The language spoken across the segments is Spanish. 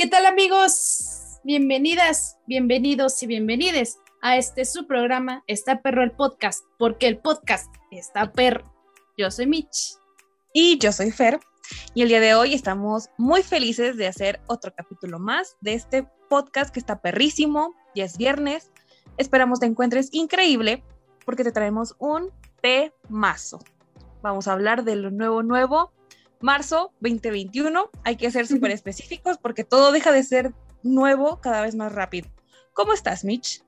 ¿Qué tal amigos? Bienvenidas, bienvenidos y bienvenides a este su programa Está Perro el Podcast, porque el podcast está perro. Yo soy Mitch. Y yo soy Fer. Y el día de hoy estamos muy felices de hacer otro capítulo más de este podcast que está perrísimo. Ya es viernes. Esperamos te encuentres increíble porque te traemos un temazo. Vamos a hablar de lo nuevo, nuevo marzo 2021. Hay que ser súper específicos porque todo deja de ser nuevo cada vez más rápido. ¿Cómo estás, Mitch?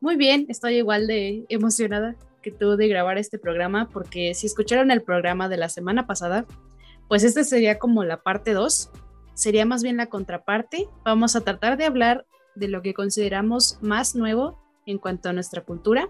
Muy bien, estoy igual de emocionada que tú de grabar este programa porque si escucharon el programa de la semana pasada, pues este sería como la parte 2, sería más bien la contraparte. Vamos a tratar de hablar de lo que consideramos más nuevo en cuanto a nuestra cultura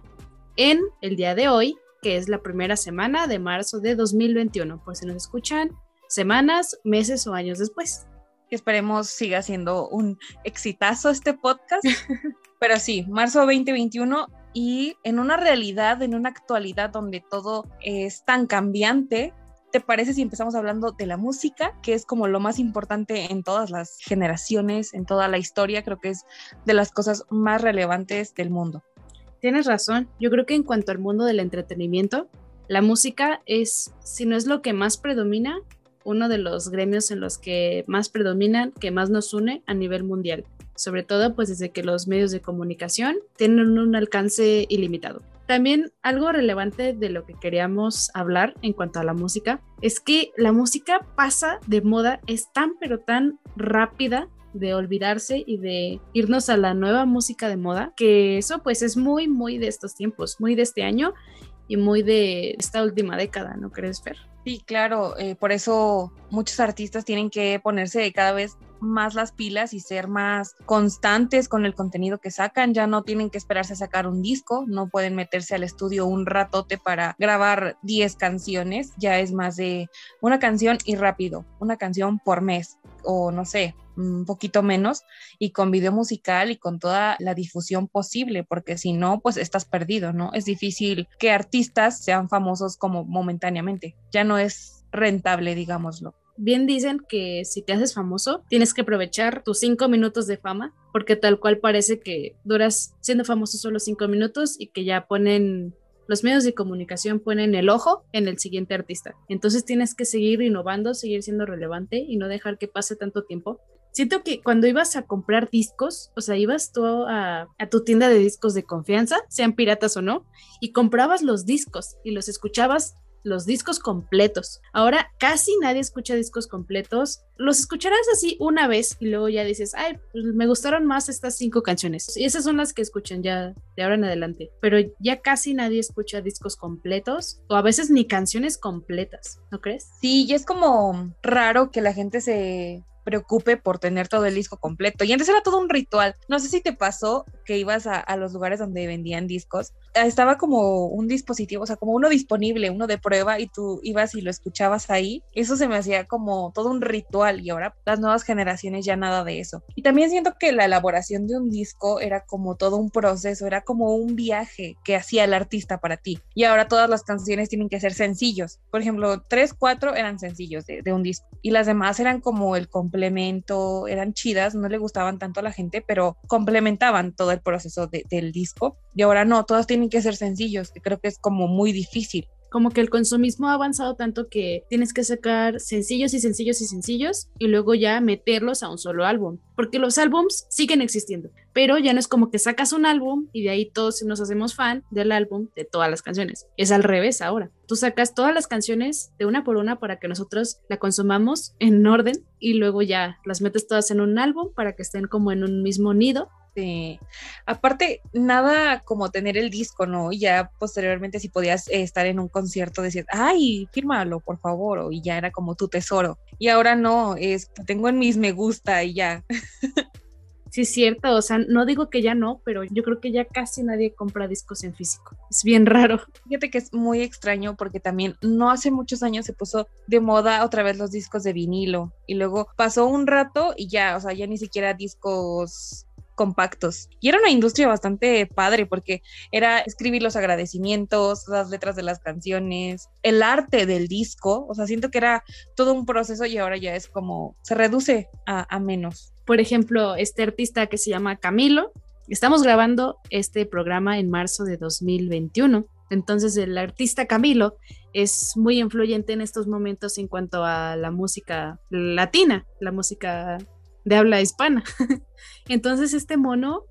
en el día de hoy, que es la primera semana de marzo de 2021. Por si nos escuchan semanas, meses o años después. Esperemos siga siendo un exitazo este podcast. Pero sí, marzo 2021 y en una realidad, en una actualidad donde todo es tan cambiante, ¿te parece si empezamos hablando de la música, que es como lo más importante en todas las generaciones, en toda la historia? Creo que es de las cosas más relevantes del mundo. Tienes razón. Yo creo que en cuanto al mundo del entretenimiento, la música es, si no es lo que más predomina, uno de los gremios en los que más predominan, que más nos une a nivel mundial, sobre todo pues desde que los medios de comunicación tienen un alcance ilimitado. También algo relevante de lo que queríamos hablar en cuanto a la música es que la música pasa de moda, es tan pero tan rápida de olvidarse y de irnos a la nueva música de moda, que eso pues es muy, muy de estos tiempos, muy de este año y muy de esta última década, ¿no crees, Fer? Sí, claro, eh, por eso muchos artistas tienen que ponerse cada vez más las pilas y ser más constantes con el contenido que sacan. Ya no tienen que esperarse a sacar un disco, no pueden meterse al estudio un ratote para grabar 10 canciones, ya es más de una canción y rápido, una canción por mes o no sé, un poquito menos y con video musical y con toda la difusión posible, porque si no, pues estás perdido, ¿no? Es difícil que artistas sean famosos como momentáneamente, ya no es rentable, digámoslo. Bien dicen que si te haces famoso, tienes que aprovechar tus cinco minutos de fama, porque tal cual parece que duras siendo famoso solo cinco minutos y que ya ponen los medios de comunicación ponen el ojo en el siguiente artista. Entonces tienes que seguir innovando, seguir siendo relevante y no dejar que pase tanto tiempo siento que cuando ibas a comprar discos, o sea, ibas tú a, tu tienda de discos de confianza, sean piratas o no, y comprabas los discos y los escuchabas los discos completos. Ahora casi nadie escucha discos completos. Los escucharás así una vez y luego ya dices, ay, pues me gustaron más estas cinco canciones. Y esas son las que escuchan ya de ahora en adelante. Pero ya casi nadie escucha discos completos o a veces ni canciones completas, ¿no crees? Sí, y es como raro que la gente se preocupe por tener todo el disco completo. Y antes era todo un ritual. No sé si te pasó que ibas a, los lugares donde vendían discos. Ah, estaba como un dispositivo, o sea, como uno disponible, uno de prueba, y tú ibas y lo escuchabas ahí. Eso se me hacía como todo un ritual. Y ahora las nuevas generaciones ya nada de eso. Y también siento que la elaboración de un disco era como todo un proceso, era como un viaje que hacía el artista para ti. Y ahora todas las canciones tienen que ser sencillos. Por ejemplo, tres, cuatro eran sencillos de, de un disco. Y las demás eran como el complemento, eran chidas, no le gustaban tanto a la gente, pero complementaban todo el proceso del disco. Y ahora no, todas tienen que ser sencillos, que creo que es como muy difícil como que el consumismo ha avanzado tanto que tienes que sacar sencillos y sencillos y sencillos y luego ya meterlos a un solo álbum, porque los álbums siguen existiendo, pero ya no es como que sacas un álbum y de ahí todos nos hacemos fan del álbum de todas las canciones. Es al revés ahora. Tú sacas todas las canciones de una por una para que nosotros la consumamos en orden y luego ya las metes todas en un álbum para que estén como en un mismo nido Sí, aparte, nada como tener el disco, ¿no? Y ya posteriormente si podías eh, estar en un concierto, decías, ay, fírmalo, por favor, y ya era como tu tesoro. Y ahora no, es, tengo en mis me gusta y ya. Sí, es cierto, o sea, no digo que ya no, pero yo creo que ya casi nadie compra discos en físico. Es bien raro. Fíjate que es muy extraño porque también no hace muchos años se puso de moda otra vez los discos de vinilo y luego pasó un rato y ya, o sea, ya ni siquiera discos compactos. Y era una industria bastante padre porque era escribir los agradecimientos, las letras de las canciones, el arte del disco. O sea, siento que era todo un proceso y ahora ya es como se reduce a, a menos. Por ejemplo, este artista que se llama Camilo, estamos grabando este programa en marzo de 2021. Entonces el artista Camilo es muy influyente en estos momentos en cuanto a la música latina, la música de habla hispana. Entonces este mono,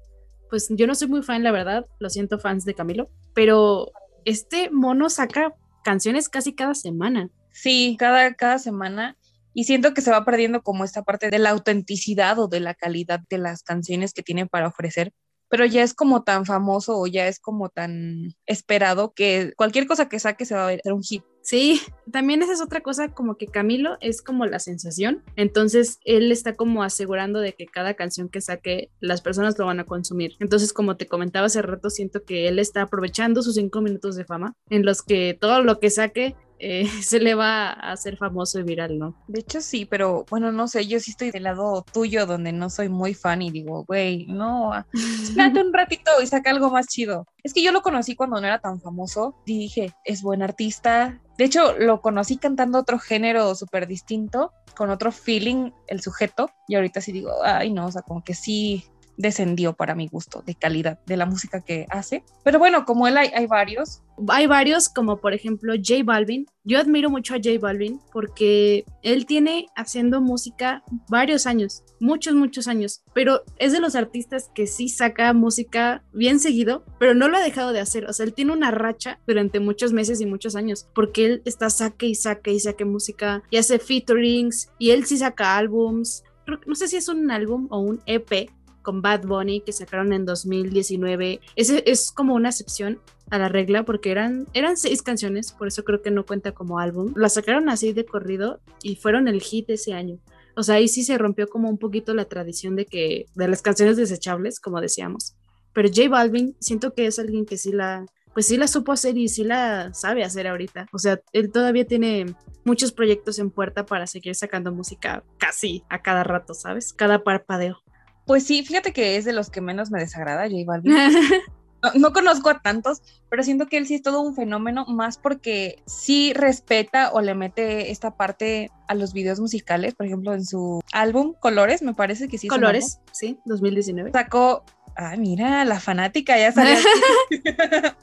pues yo no soy muy fan, la verdad, lo siento fans de Camilo, pero este mono saca canciones casi cada semana. Sí, cada, cada semana. Y siento que se va perdiendo como esta parte de la autenticidad o de la calidad de las canciones que tiene para ofrecer pero ya es como tan famoso o ya es como tan esperado que cualquier cosa que saque se va a ver un hit. Sí, también esa es otra cosa, como que Camilo es como la sensación, entonces él está como asegurando de que cada canción que saque las personas lo van a consumir. Entonces, como te comentaba hace rato, siento que él está aprovechando sus cinco minutos de fama en los que todo lo que saque eh, se le va a hacer famoso y viral, ¿no? De hecho sí, pero bueno, no sé, yo sí estoy del lado tuyo donde no soy muy fan y digo, güey, no, espérate un ratito y saca algo más chido. Es que yo lo conocí cuando no era tan famoso y dije, es buen artista. De hecho, lo conocí cantando otro género súper distinto, con otro feeling, el sujeto, y ahorita sí digo, ay, no, o sea, como que sí, descendió para mi gusto de calidad de la música que hace. Pero bueno, como él hay, varios. Hay varios, como por ejemplo J Balvin. Yo admiro mucho a J Balvin porque él tiene haciendo música varios años, muchos, muchos años, pero es de los artistas que sí saca música bien seguido, pero no lo ha dejado de hacer. O sea, él tiene una racha durante muchos meses y muchos años porque él está saque y saque y saque música y hace featurings y él sí saca álbums. No sé si es un álbum o un EP, con Bad Bunny que sacaron en 2019. Ese es como una excepción a la regla porque eran, eran seis canciones, por eso creo que no cuenta como álbum. Las sacaron así de corrido y fueron el hit ese año. O sea, ahí sí se rompió como un poquito la tradición de que de las canciones desechables, como decíamos. Pero J Balvin siento que es alguien que sí la pues sí la supo hacer y sí la sabe hacer ahorita. O sea, él todavía tiene muchos proyectos en puerta para seguir sacando música casi a cada rato, ¿sabes? Cada parpadeo. Pues sí, fíjate que es de los que menos me desagrada, J Balvin. No, conozco a tantos, pero siento que él sí es todo un fenómeno, más porque sí respeta o le mete esta parte a los videos musicales, por ejemplo, en su álbum Colores, me parece que sí. Colores, sí, 2019. Sacó, ah, mira, la fanática ya salió.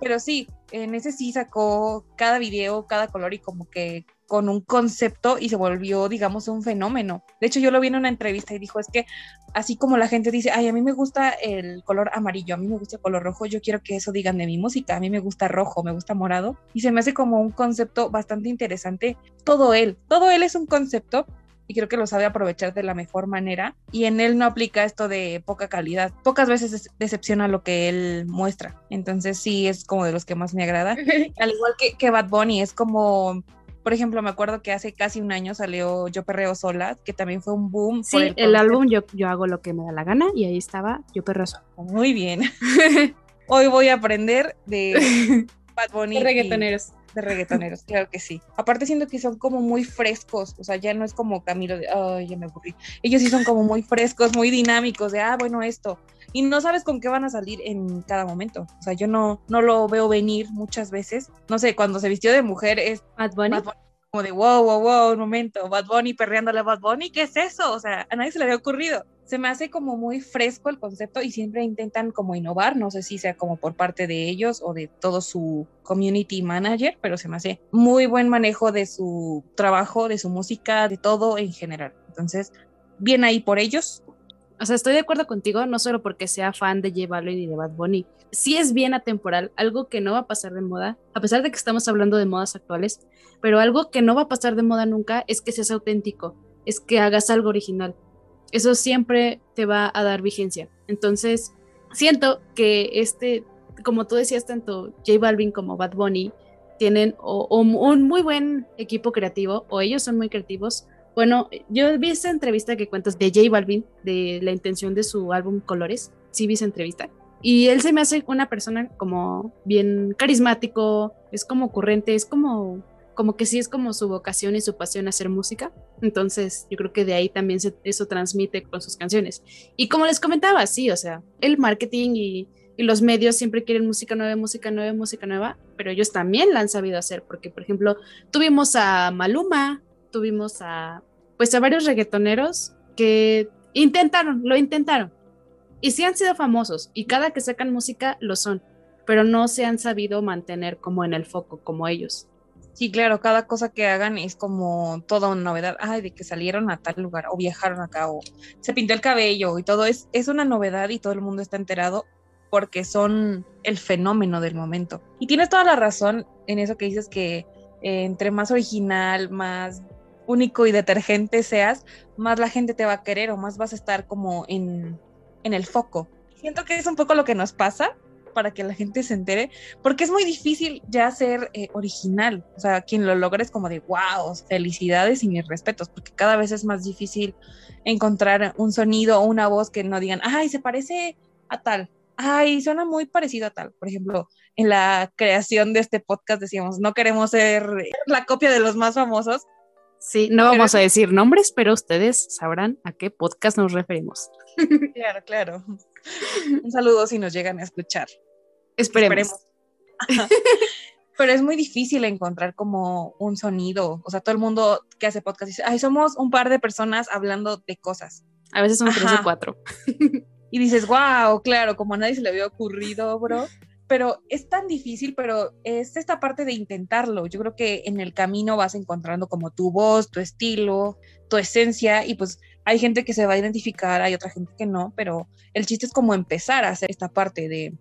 pero sí, en ese sí sacó cada video, cada color y como que con un concepto y se volvió, digamos, un fenómeno. De hecho, yo lo vi en una entrevista y dijo, es que así como la gente dice, ay, a mí me gusta el color amarillo, a mí me gusta el color rojo, yo quiero que eso digan de mi música, a mí me gusta rojo, me gusta morado. Y se me hace como un concepto bastante interesante. Todo él, todo él es un concepto y creo que lo sabe aprovechar de la mejor manera. Y en él no aplica esto de poca calidad. Pocas veces decepciona lo que él muestra. Entonces sí es como de los que más me agrada. Al igual que, que Bad Bunny, es como por ejemplo, me acuerdo que hace casi un año salió Yo Perreo Sola, que también fue un boom. Sí, el, álbum yo, yo hago lo que me da la gana y ahí estaba Yo Perreo Sola. Muy bien. Hoy voy a aprender de Bad Bunny. Reggaetoneros. De reggaetoneros, claro que sí. Aparte siento que son como muy frescos, o sea, ya no es como Camilo de, ay, ya me aburrí. Ellos sí son como muy frescos, muy dinámicos, de, ah, bueno, esto. Y no sabes con qué van a salir en cada momento. O sea, yo no, no lo veo venir muchas veces. No sé, cuando se vistió de mujer es Bad Bunny. como de, wow, wow, wow, un momento, Bad Bunny perreándole a Bad Bunny, ¿qué es eso? O sea, a nadie se le había ocurrido se me hace como muy fresco el concepto y siempre intentan como innovar, no sé si sea como por parte de ellos o de todo su community manager, pero se me hace muy buen manejo de su trabajo, de su música, de todo en general. Entonces, bien ahí por ellos. O sea, estoy de acuerdo contigo, no solo porque sea fan de J Balvin y de Bad Bunny. Sí es bien atemporal, algo que no va a pasar de moda, a pesar de que estamos hablando de modas actuales, pero algo que no va a pasar de moda nunca es que seas auténtico, es que hagas algo original eso siempre te va a dar vigencia. Entonces, siento que este, como tú decías, tanto J Balvin como Bad Bunny tienen un muy buen equipo creativo, o ellos son muy creativos. Bueno, yo vi esa entrevista que cuentas de J Balvin, de la intención de su álbum Colores. Sí vi esa entrevista. Y él se me hace una persona como bien carismático, es como ocurrente, es como como que sí es como su vocación y su pasión hacer música. Entonces, yo creo que de ahí también se, eso transmite con sus canciones. Y como les comentaba, sí, o sea, el marketing y, los medios siempre quieren música nueva, música nueva, música nueva, pero ellos también la han sabido hacer, porque, por ejemplo, tuvimos a Maluma, tuvimos a, pues, a varios reggaetoneros que intentaron, lo intentaron. Y sí han sido famosos, y cada que sacan música lo son, pero no se han sabido mantener como en el foco, como ellos. Sí, claro, cada cosa que hagan es como toda una novedad. Ay, de que salieron a tal lugar o viajaron acá o se pintó el cabello y todo es, es una novedad y todo el mundo está enterado porque son el fenómeno del momento. Y tienes toda la razón en eso que dices que eh, entre más original, más único y detergente seas, más la gente te va a querer o más vas a estar como en, en el foco. Siento que es un poco lo que nos pasa para que la gente se entere, porque es muy difícil ya ser eh, original. O sea, quien lo logra es como de wow, felicidades y mis respetos, porque cada vez es más difícil encontrar un sonido o una voz que no digan, ay, se parece a tal, ay, suena muy parecido a tal. Por ejemplo, en la creación de este podcast decíamos, no queremos ser la copia de los más famosos. Sí, no vamos a decir nombres, pero ustedes sabrán a qué podcast nos referimos. Claro, claro. Un saludo si nos llegan a escuchar. Esperemos. Pero es muy difícil encontrar como un sonido. O sea, todo el mundo que hace podcast dice, ay, somos un par de personas hablando de cosas. A veces son tres o cuatro. Y dices, wow, claro, como a nadie se le había ocurrido, bro. Pero es tan difícil, pero es esta parte de intentarlo. Yo creo que en el camino vas encontrando como tu voz, tu estilo, tu esencia y pues hay gente que se va a identificar, hay otra gente que no, pero el chiste es como empezar a hacer esta parte de,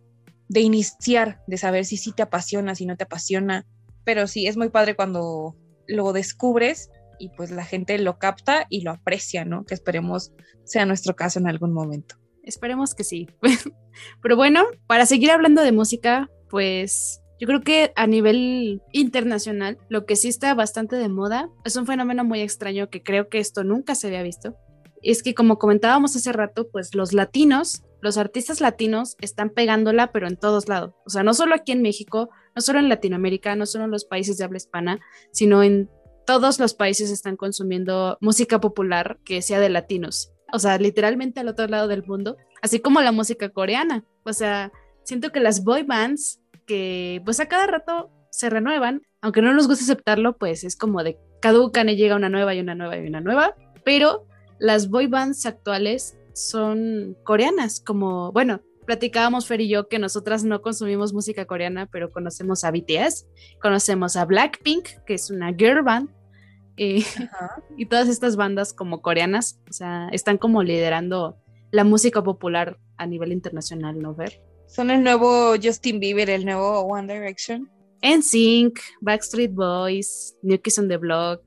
de iniciar, de saber si sí te apasiona, si no te apasiona, pero sí, es muy padre cuando lo descubres y pues la gente lo capta y lo aprecia, ¿no? Que esperemos sea nuestro caso en algún momento. Esperemos que sí. Pero bueno, para seguir hablando de música, pues yo creo que a nivel internacional, lo que sí está bastante de moda es un fenómeno muy extraño que creo que esto nunca se había visto, es que como comentábamos hace rato, pues los latinos, los artistas latinos están pegándola, pero en todos lados. O sea, no solo aquí en México, no solo en Latinoamérica, no solo en los países de habla hispana, sino en todos los países están consumiendo música popular que sea de latinos. O sea, literalmente al otro lado del mundo, así como la música coreana. O sea, siento que las boy bands que pues a cada rato se renuevan, aunque no nos guste aceptarlo, pues es como de caducan y llega una nueva y una nueva y una nueva, pero las boy bands actuales son coreanas, como, bueno, platicábamos Fer y yo que nosotras no consumimos música coreana, pero conocemos a BTS, conocemos a Blackpink, que es una girl band, eh, y todas estas bandas como coreanas, o sea, están como liderando la música popular a nivel internacional, ¿no, Ver? Son el nuevo Justin Bieber, el nuevo One Direction. NSYNC, Backstreet Boys, New Kids on the Block,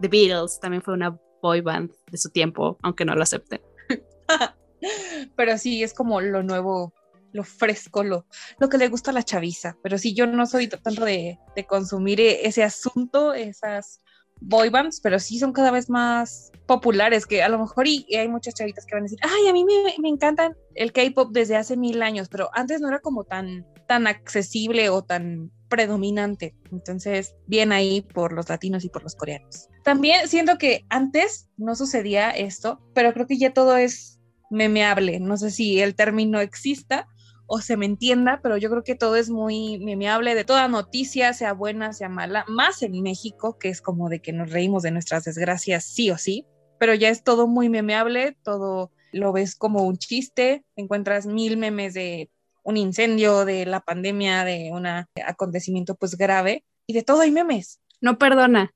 The Beatles también fue una boy band de su tiempo, aunque no lo acepten. Pero sí, es como lo nuevo, lo fresco, lo, lo que le gusta a la chaviza. Pero sí, yo no soy tanto de, de consumir e, ese asunto, esas boy bands, pero sí son cada vez más populares, que a lo mejor y, hay muchas chavitas que van a decir, ay, a mí me, me encantan el K-pop desde hace mil años, pero antes no era como tan, tan accesible o tan predominante. Entonces, bien ahí por los latinos y por los coreanos. También siento que antes no sucedía esto, pero creo que ya todo es memeable. No sé si el término exista o se me entienda, pero yo creo que todo es muy memeable de toda noticia, sea buena, sea mala, más en México, que es como de que nos reímos de nuestras desgracias sí o sí, pero ya es todo muy memeable, todo lo ves como un chiste, encuentras mil memes de un incendio, de la pandemia, de un acontecimiento pues grave, y de todo hay memes. No perdona.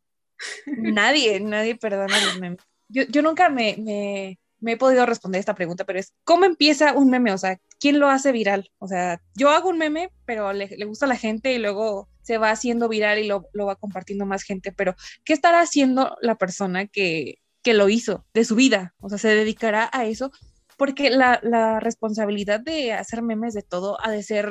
Nadie, nadie perdona los memes. Yo, yo nunca me, me, me, he podido responder esta pregunta, pero es, ¿cómo empieza un meme? O sea, ¿quién lo hace viral? O sea, yo hago un meme, pero le, le gusta a la gente y luego se va haciendo viral y lo, lo, va compartiendo más gente, pero ¿qué estará haciendo la persona que, que lo hizo de su vida? O sea, ¿se dedicará a eso? Porque la, la, responsabilidad de hacer memes de todo ha de ser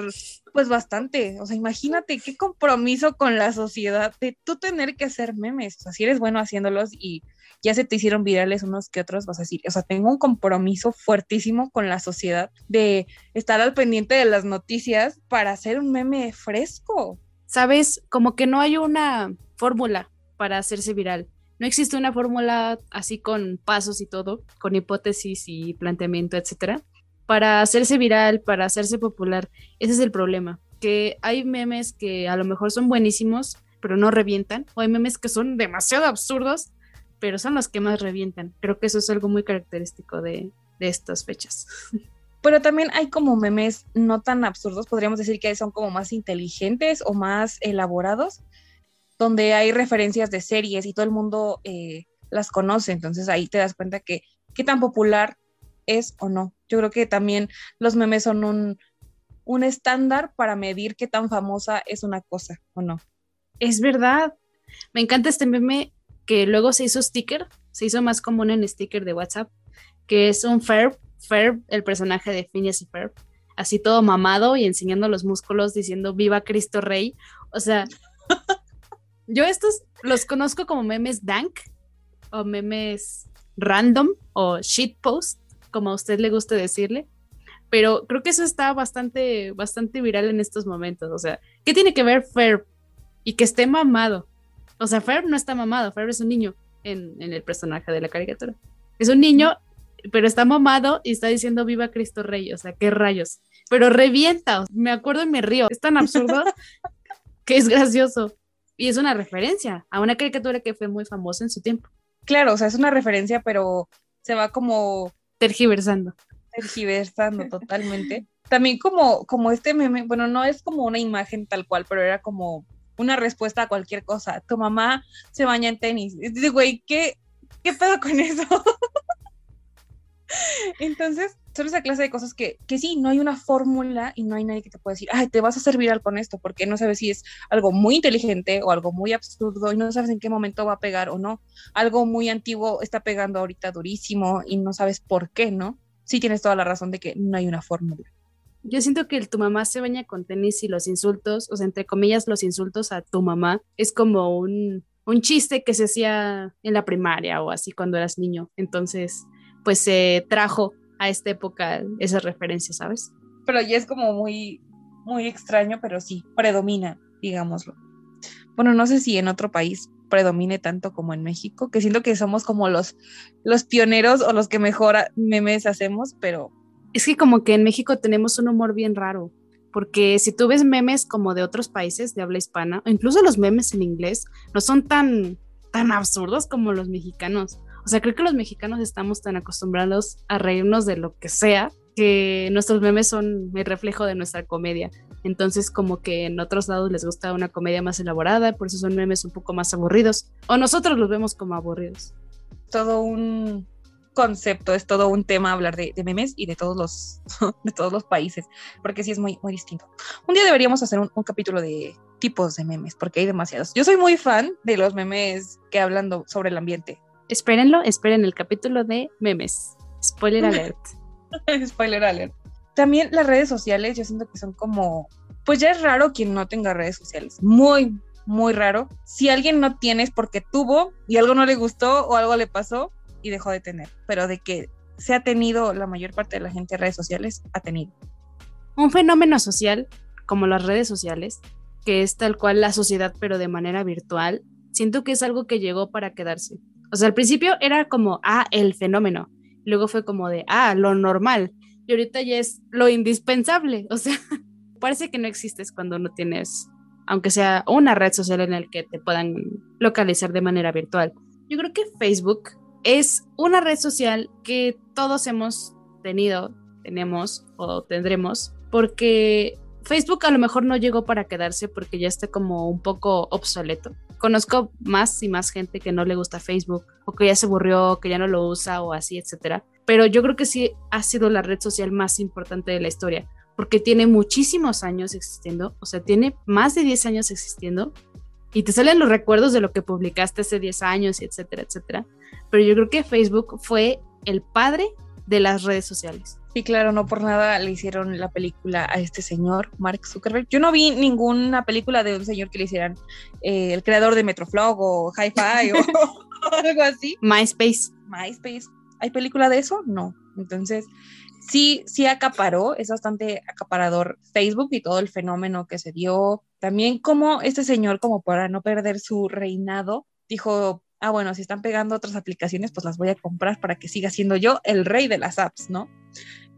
pues bastante, o sea, imagínate qué compromiso con la sociedad de tú tener que hacer memes, o sea, si eres bueno haciéndolos y ya se te hicieron virales unos que otros, vas a decir, o sea, tengo un compromiso fuertísimo con la sociedad de estar al pendiente de las noticias para hacer un meme fresco. Sabes, como que no hay una fórmula para hacerse viral. No existe una fórmula así con pasos y todo, con hipótesis y planteamiento, etcétera, para hacerse viral, para hacerse popular. Ese es el problema, que hay memes que a lo mejor son buenísimos, pero no revientan, o hay memes que son demasiado absurdos, pero son los que más revientan. Creo que eso es algo muy característico de, de estas fechas. Pero también hay como memes no tan absurdos, podríamos decir que son como más inteligentes o más elaborados, donde hay referencias de series y todo el mundo eh, las conoce. Entonces ahí te das cuenta que qué tan popular es o no. Yo creo que también los memes son un, un estándar para medir qué tan famosa es una cosa o no. Es verdad. Me encanta este meme que luego se hizo sticker, se hizo más común en sticker de WhatsApp, que es un Ferb, Ferb, el personaje de Phineas y Ferb, así todo mamado y enseñando los músculos diciendo viva Cristo Rey. O sea, yo estos los conozco como memes dank o memes random o shitpost, como a usted le guste decirle. Pero creo que eso está bastante, bastante viral en estos momentos. O sea, ¿qué tiene que ver Ferb y que esté mamado? O sea, Ferb no está mamado, Ferb es un niño en, en el personaje de la caricatura. Es un niño, pero está mamado y está diciendo viva Cristo Rey. O sea, qué rayos. Pero revienta, me acuerdo y me río. Es tan absurdo que es gracioso. Y es una referencia a una caricatura que fue muy famosa en su tiempo. Claro, o sea, es una referencia, pero se va como tergiversando. Tergiversando totalmente. También como, como este meme, bueno, no es como una imagen tal cual, pero era como una respuesta a cualquier cosa. Tu mamá se baña en tenis. Dice, güey, ¿qué, ¿qué pedo con eso? Entonces, son esa clase de cosas que, que sí, no hay una fórmula y no hay nadie que te pueda decir, ay, te vas a hacer viral con esto, porque no sabes si es algo muy inteligente o algo muy absurdo y no sabes en qué momento va a pegar o no. Algo muy antiguo está pegando ahorita durísimo y no sabes por qué, ¿no? Sí tienes toda la razón de que no hay una fórmula. Yo siento que tu mamá se baña con tenis y los insultos, o sea, entre comillas, los insultos a tu mamá, es como un, un chiste que se hacía en la primaria o así cuando eras niño. Entonces, pues se trajo a esta época esa referencia, ¿sabes? Pero ya es como muy, muy extraño, pero sí, predomina, digámoslo. Bueno, no sé si en otro país predomine tanto como en México, que siento que somos como los, los pioneros o los que mejor memes hacemos, pero... Es que como que en México tenemos un humor bien raro, porque si tú ves memes como de otros países de habla hispana, o incluso los memes en inglés, no son tan, tan absurdos como los mexicanos. O sea, creo que los mexicanos estamos tan acostumbrados a reírnos de lo que sea que nuestros memes son el reflejo de nuestra comedia. Entonces, como que en otros lados les gusta una comedia más elaborada, por eso son memes un poco más aburridos. O nosotros los vemos como aburridos. Todo un concepto, es todo un tema hablar de, memes y de todos los de todos los países, porque sí es muy, muy distinto. Un día deberíamos hacer un, capítulo de tipos de memes, porque hay demasiados. Yo soy muy fan de los memes que hablan sobre el ambiente espérenlo, esperen el capítulo de memes. Spoiler alert. Spoiler alert. También las redes sociales, yo siento que son como, pues ya es raro quien no tenga redes sociales. Muy, muy raro. Si alguien no tiene es porque tuvo y algo no le gustó o algo le pasó y dejó de tener. Pero de que se ha tenido la mayor parte de la gente redes sociales, ha tenido. Un fenómeno social, como las redes sociales, que es tal cual la sociedad, pero de manera virtual, siento que es algo que llegó para quedarse. O sea, al principio era como, ah, el fenómeno. Luego fue como de, ah, lo normal. Y ahorita ya es lo indispensable. O sea, parece que no existes cuando no tienes, aunque sea una red social en la que te puedan localizar de manera virtual. Yo creo que Facebook es una red social que todos hemos tenido, tenemos o tendremos, porque Facebook a lo mejor no llegó para quedarse porque ya está como un poco obsoleto conozco más y más gente que no le gusta Facebook o que ya se aburrió, que ya no lo usa o así, etcétera. Pero yo creo que sí ha sido la red social más importante de la historia porque tiene muchísimos años existiendo, o sea, tiene más de 10 años existiendo y te salen los recuerdos de lo que publicaste hace 10 años, etcétera, etcétera. Pero yo creo que Facebook fue el padre de las redes sociales. Sí, claro, no por nada le hicieron la película a este señor, Mark Zuckerberg. Yo no vi ninguna película de un señor que le hicieran eh, el creador de Metroflog o Hi-Fi o algo así. MySpace. MySpace. ¿Hay película de eso? No, Entonces, sí, sí acaparó, es bastante acaparador Facebook y todo el fenómeno que se dio. También como este señor, como para no perder su reinado, dijo, ah, bueno, si están pegando otras aplicaciones, pues las voy a comprar para que siga siendo yo el rey de las apps, ¿no?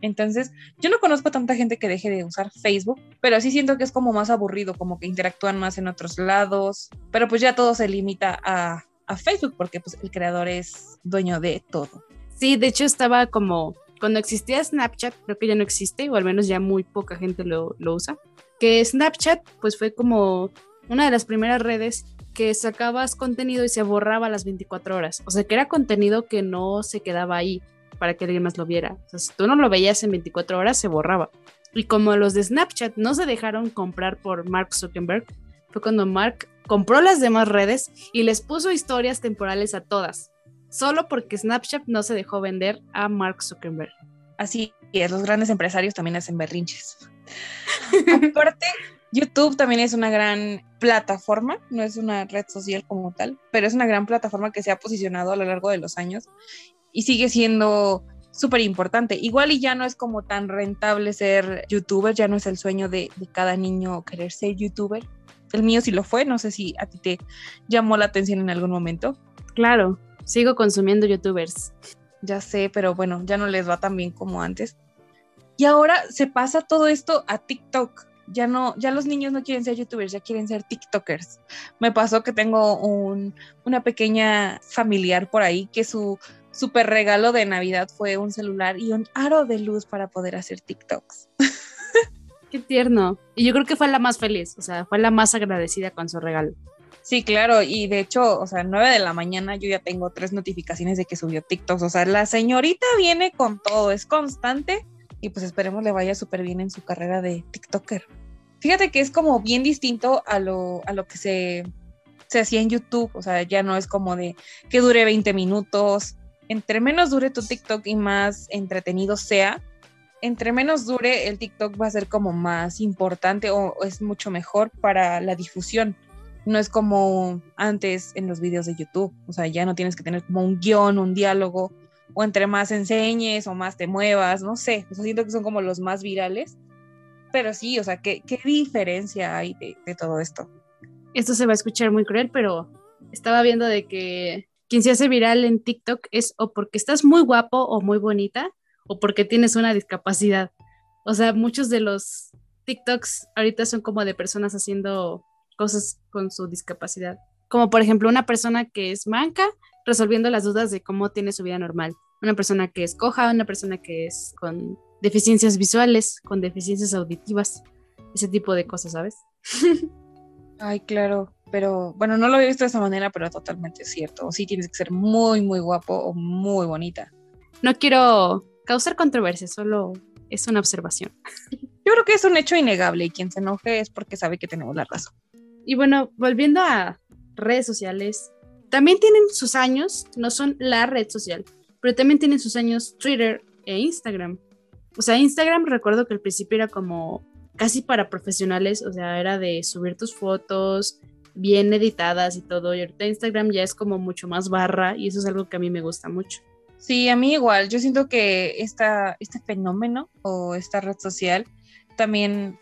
Entonces, yo no conozco tanta gente que deje de usar Facebook, pero sí siento que es como más aburrido, como que interactúan más en otros lados, pero pues ya todo se limita a, a Facebook porque pues el creador es dueño de todo. Sí, de hecho estaba como cuando existía Snapchat, creo que ya no existe, o al menos ya muy poca gente lo, lo usa, que Snapchat pues fue como una de las primeras redes que sacabas contenido y se borraba a las 24 horas. O sea, que era contenido que no se quedaba ahí para que alguien más lo viera. O si tú no lo veías en 24 horas, se borraba. Y como los de Snapchat no se dejaron comprar por Mark Zuckerberg, fue cuando Mark compró las demás redes y les puso historias temporales a todas, solo porque Snapchat no se dejó vender a Mark Zuckerberg. Así es, los grandes empresarios también hacen berrinches. Aparte, YouTube también es una gran plataforma, no es una red social como tal, pero es una gran plataforma que se ha posicionado a lo largo de los años y sigue siendo súper importante. Igual y ya no es como tan rentable ser youtuber, ya no es el sueño de, de, cada niño querer ser youtuber. El mío sí lo fue, no sé si a ti te llamó la atención en algún momento. Claro, sigo consumiendo youtubers. Ya sé, pero bueno, ya no les va tan bien como antes. Y ahora se pasa todo esto a TikTok. Ya no, ya los niños no quieren ser youtubers, ya quieren ser TikTokers. Me pasó que tengo un, una pequeña familiar por ahí que su super regalo de Navidad fue un celular y un aro de luz para poder hacer TikToks. Qué tierno. Y yo creo que fue la más feliz, o sea, fue la más agradecida con su regalo. Sí, claro, y de hecho, o sea, 9 de la mañana yo ya tengo tres notificaciones de que subió TikToks, o sea, la señorita viene con todo, es constante y pues esperemos le vaya súper bien en su carrera de TikToker. Fíjate que es como bien distinto a lo, a lo que se, se hacía en YouTube, o sea, ya no es como de que dure 20 minutos, entre menos dure tu TikTok y más entretenido sea, entre menos dure el TikTok va a ser como más importante o, es mucho mejor para la difusión. No es como antes en los videos de YouTube, o sea, ya no tienes que tener como un guion, un diálogo, o entre más enseñes o más te muevas, no sé, o sea, siento que son como los más virales, pero sí, o sea, ¿qué, qué diferencia hay de, de todo esto? Esto se va a escuchar muy cruel, pero estaba viendo de que quien se hace viral en TikTok es o porque estás muy guapo o muy bonita o porque tienes una discapacidad. O sea, muchos de los TikToks ahorita son como de personas haciendo cosas con su discapacidad. Como por ejemplo una persona que es manca resolviendo las dudas de cómo tiene su vida normal. Una persona que es coja, una persona que es con deficiencias visuales, con deficiencias auditivas, ese tipo de cosas, ¿sabes? Ay, claro pero bueno, no lo había visto de esa manera, pero totalmente cierto. O sí tienes que ser muy, muy guapo o muy bonita. No quiero causar controversia, solo es una observación. Yo creo que es un hecho innegable y quien se enoje es porque sabe que tenemos la razón. Y bueno, volviendo a redes sociales, también tienen sus años, no son la red social, pero también tienen sus años Twitter e Instagram. O sea, Instagram recuerdo que al principio era como casi para profesionales, o sea, era de subir tus fotos, bien editadas y todo. Y ahorita Instagram ya es como mucho más barra y eso es algo que a mí me gusta mucho. Sí, a mí igual. Yo siento que esta, este fenómeno o esta red social también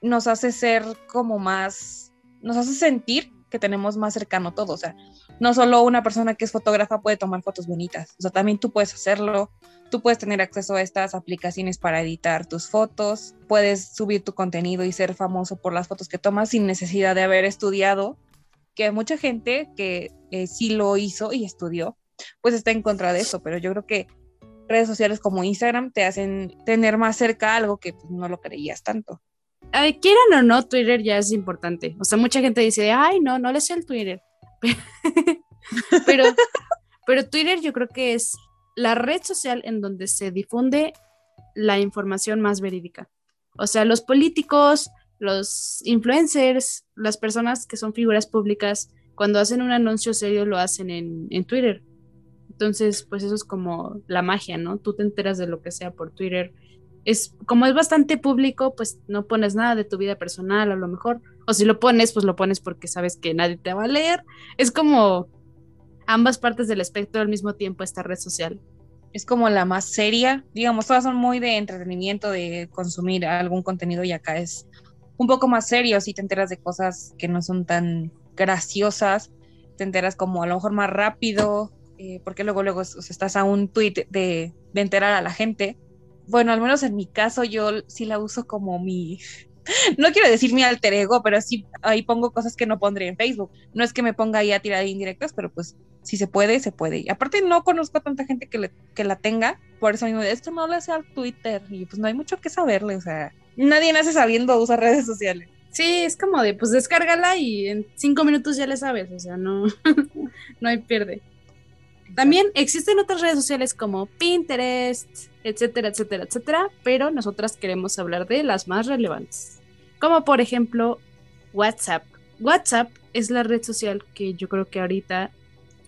nos hace ser como más, nos hace sentir que tenemos más cercano todo. O sea, no solo una persona que es fotógrafa puede tomar fotos bonitas, o sea, también tú puedes hacerlo. Tú puedes tener acceso a estas aplicaciones para editar tus fotos, puedes subir tu contenido y ser famoso por las fotos que tomas sin necesidad de haber estudiado, que mucha gente que eh, sí lo hizo y estudió, pues está en contra de eso, pero yo creo que redes sociales como Instagram te hacen tener más cerca algo que pues, no lo creías tanto. Ay, quieran o no, Twitter ya es importante. O sea, mucha gente dice, ay, no, no le sé el Twitter. pero, pero Twitter yo creo que es la red social en donde se difunde la información más verídica. O sea, los políticos, los influencers, las personas que son figuras públicas, cuando hacen un anuncio serio lo hacen en, en, Twitter. Entonces, pues eso es como la magia, ¿no? Tú te enteras de lo que sea por Twitter. Es, como es bastante público, pues no pones nada de tu vida personal a lo mejor. O si lo pones, pues lo pones porque sabes que nadie te va a leer. Es como ambas partes del espectro al mismo tiempo esta red social. es como la más seria. Digamos, todas son muy de entretenimiento, de consumir algún contenido y acá es un poco más serio si te enteras de cosas que no son tan graciosas, te enteras como a lo mejor más rápido, eh, porque luego luego estás a un tweet de, de enterar a la gente. Bueno, al menos en mi caso yo sí la uso como mi, no quiero decir mi alter ego, pero sí ahí pongo cosas que no pondré en Facebook. No es que me ponga ahí a tirar indirectas, pero pues si se puede, se puede. Y aparte no conozco a tanta gente que, que la tenga, por eso mismo, esto no le hace al Twitter y pues no hay mucho que saberle, o sea, nadie nace sabiendo usar redes sociales. Sí, es como de, pues descárgala y en cinco minutos ya le sabes, o sea, no, no hay pierde. También existen otras redes sociales como Pinterest, etcétera, etcétera, etcétera, pero nosotras queremos hablar de las más relevantes, como por ejemplo WhatsApp. WhatsApp es la red social que yo creo que ahorita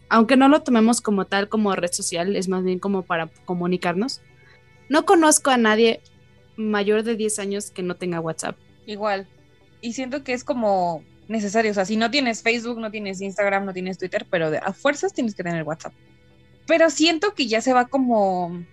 aunque no lo tomemos como tal, como red social, es más bien como para comunicarnos. No conozco a nadie mayor de 10 años que no tenga WhatsApp. Igual. Y siento que es como necesario. O sea, si no tienes Facebook, no tienes Instagram, no tienes Twitter, pero de, a fuerzas tienes que tener WhatsApp. Pero siento que ya se va como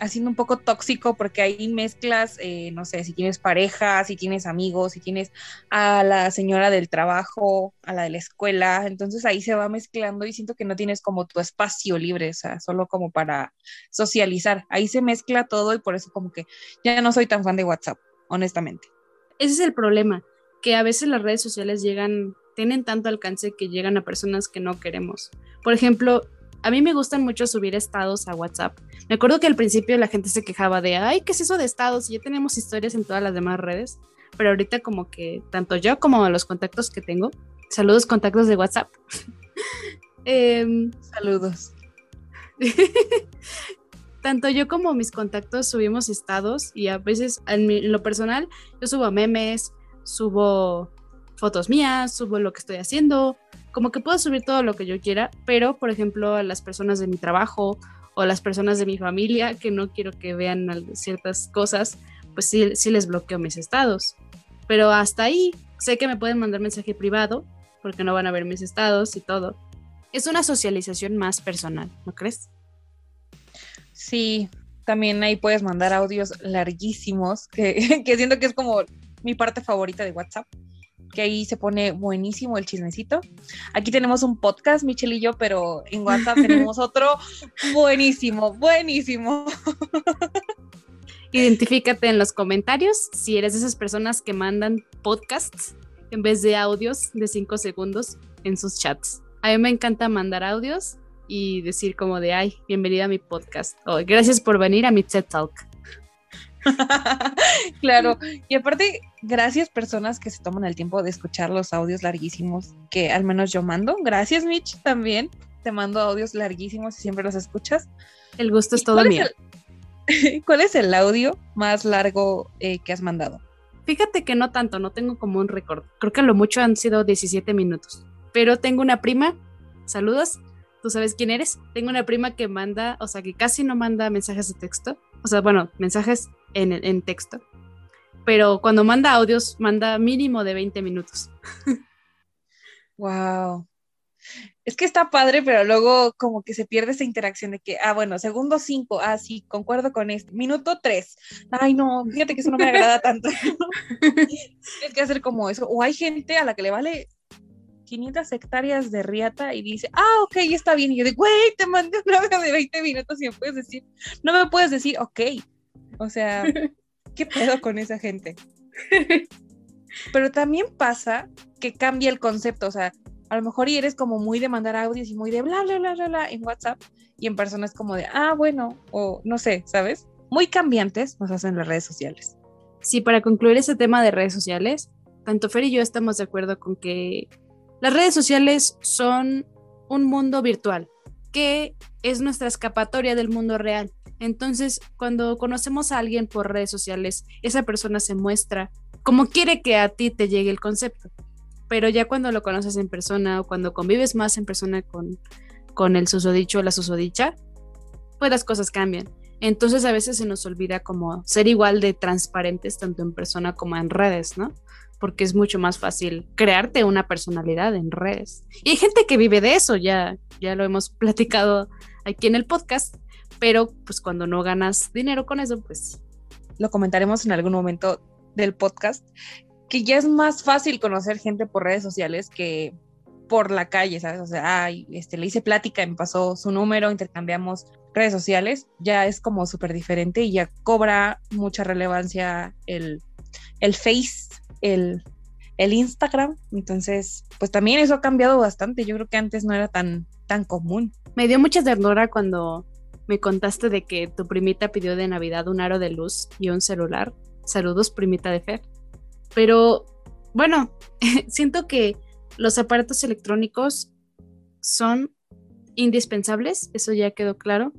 haciendo un poco tóxico porque ahí mezclas, eh, no sé, si tienes pareja, si tienes amigos, si tienes a la señora del trabajo, a la de la escuela, entonces ahí se va mezclando y siento que no tienes como tu espacio libre, o sea, solo como para socializar. Ahí se mezcla todo y por eso como que ya no soy tan fan de WhatsApp, honestamente. Ese es el problema, que a veces las redes sociales llegan, tienen tanto alcance que llegan a personas que no queremos. Por ejemplo, a mí me gustan mucho subir estados a WhatsApp. Me acuerdo que al principio la gente se quejaba de, ay, ¿qué es eso de estados? Y ya tenemos historias en todas las demás redes. Pero ahorita como que tanto yo como los contactos que tengo, saludos contactos de WhatsApp. Em, saludos. tanto yo como mis contactos subimos estados y a veces en, lo personal yo subo memes, subo fotos mías, subo lo que estoy haciendo, como que puedo subir todo lo que yo quiera, pero por ejemplo a las personas de mi trabajo o las personas de mi familia que no quiero que vean ciertas cosas, pues sí, sí les bloqueo mis estados. Pero hasta ahí sé que me pueden mandar mensaje privado porque no van a ver mis estados y todo. Es una socialización más personal, ¿no crees? Sí, también ahí puedes mandar audios larguísimos, que, que siento que es como mi parte favorita de WhatsApp que ahí se pone buenísimo el chismecito. Aquí tenemos un podcast, Michelle y yo, pero en WhatsApp tenemos otro buenísimo, buenísimo. Identifícate en los comentarios si eres de esas personas que mandan podcasts en vez de audios de cinco segundos en sus chats. A mí me encanta mandar audios y decir como de, ay, bienvenida a mi podcast. O gracias por venir a mi TED Talk. claro, y aparte, gracias personas que se toman el tiempo de escuchar los audios larguísimos que al menos yo mando. Gracias, Mitch, también. Te mando audios larguísimos y siempre los escuchas. El gusto es todo mío. ¿Cuál es el audio más largo eh, que has mandado? Fíjate que no tanto, no tengo como un récord. Creo que lo mucho han sido 17 minutos. Pero tengo una prima, saludos, tú sabes quién eres. Tengo una prima que manda, o sea, que casi no manda mensajes de texto. O sea, bueno, mensajes en, en texto. Pero cuando manda audios, manda mínimo de 20 minutos. wow. Es que está padre, pero luego como que se pierde esa interacción de que, ah, bueno, segundo 5, ah, sí, concuerdo con esto. Minuto 3, ay, no, fíjate que eso no me agrada tanto. Tienes que hacer como eso. O hay gente a la que le vale 500 hectáreas de riata y dice, ah, ok, está bien. Y yo digo, güey, te mandé un audio de 20 minutos y me puedes decir, no me puedes decir, ok, o sea, ¿qué pedo con esa gente? Pero también pasa que cambia el concepto, o sea, a lo mejor y eres como muy de mandar audios y muy de bla, bla, bla, bla, bla en WhatsApp y en personas como de, ah, bueno, o no sé, ¿sabes? Muy cambiantes nos hacen las redes sociales. Sí, para concluir ese tema de redes sociales, tanto Fer y yo estamos de acuerdo con que las redes sociales son un mundo virtual, que es nuestra escapatoria del mundo real. Entonces, cuando conocemos a alguien por redes sociales, esa persona se muestra como quiere que a ti te llegue el concepto. Pero ya cuando lo conoces en persona o cuando convives más en persona con, con el susodicho o la susodicha, pues las cosas cambian. Entonces a veces se nos olvida como ser igual de transparentes tanto en persona como en redes, ¿no? Porque es mucho más fácil crearte una personalidad en redes. Y hay gente que vive de eso, ya, ya lo hemos platicado aquí en el podcast, pero pues cuando no ganas dinero con eso, pues... Lo comentaremos en algún momento del podcast, que ya es más fácil conocer gente por redes sociales que por la calle, ¿sabes? O sea, ay, este, le hice plática, me pasó su número, intercambiamos redes sociales, ya es como súper diferente y ya cobra mucha relevancia el, el Face, el, el Instagram. Entonces, pues también eso ha cambiado bastante. Yo creo que antes no era tan, tan común. Me dio mucha ternura cuando me contaste de que tu primita pidió de Navidad un aro de luz y un celular. Saludos, primita de Fer. Pero bueno, siento que los aparatos electrónicos son indispensables, eso ya quedó claro,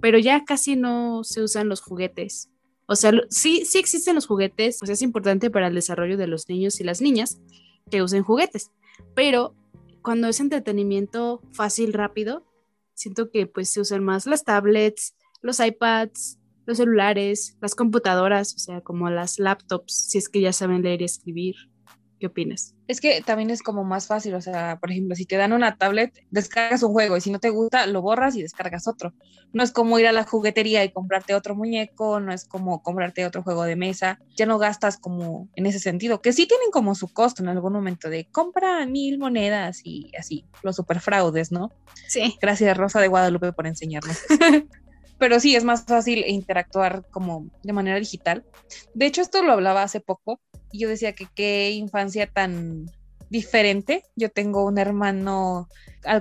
pero ya casi no se usan los juguetes. O sea, sí, sí existen los juguetes, pues es importante para el desarrollo de los niños y las niñas que usen juguetes, pero cuando es entretenimiento fácil, rápido, siento que pues se usan más las tablets, los iPads, los celulares, las computadoras, o sea, como las laptops, si es que ya saben leer y escribir. ¿Qué opinas? Es que también es como más fácil, o sea, por ejemplo, si te dan una tablet, descargas un juego y si no te gusta, lo borras y descargas otro. No es como ir a la juguetería y comprarte otro muñeco, no es como comprarte otro juego de mesa, ya no gastas como en ese sentido, que sí tienen como su costo en algún momento de compra mil monedas y así, los super fraudes, ¿no? Sí. Gracias Rosa de Guadalupe por enseñarnos. pero sí es más fácil interactuar como de manera digital. De hecho, esto lo hablaba hace poco y yo decía que qué infancia tan diferente. Yo tengo un hermano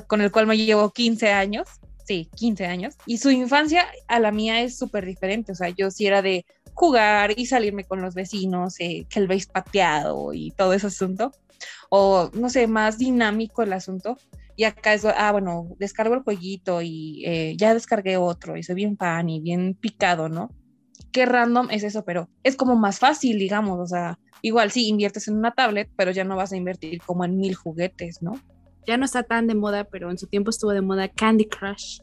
con el cual me llevo 15 años, sí, 15 años, y su infancia a la mía es súper diferente. O sea, yo sí era de jugar y salirme con los vecinos, eh, que el veis pateado y todo ese asunto, o no sé, más dinámico el asunto. Y acá es, ah, bueno, descargo el jueguito y eh, ya descargué otro y soy bien pan y bien picado, ¿no? Qué random es eso, pero es como más fácil, digamos, o sea, igual sí inviertes en una tablet, pero ya no vas a invertir como en mil juguetes, ¿no? Ya no está tan de moda, pero en su tiempo estuvo de moda Candy Crush.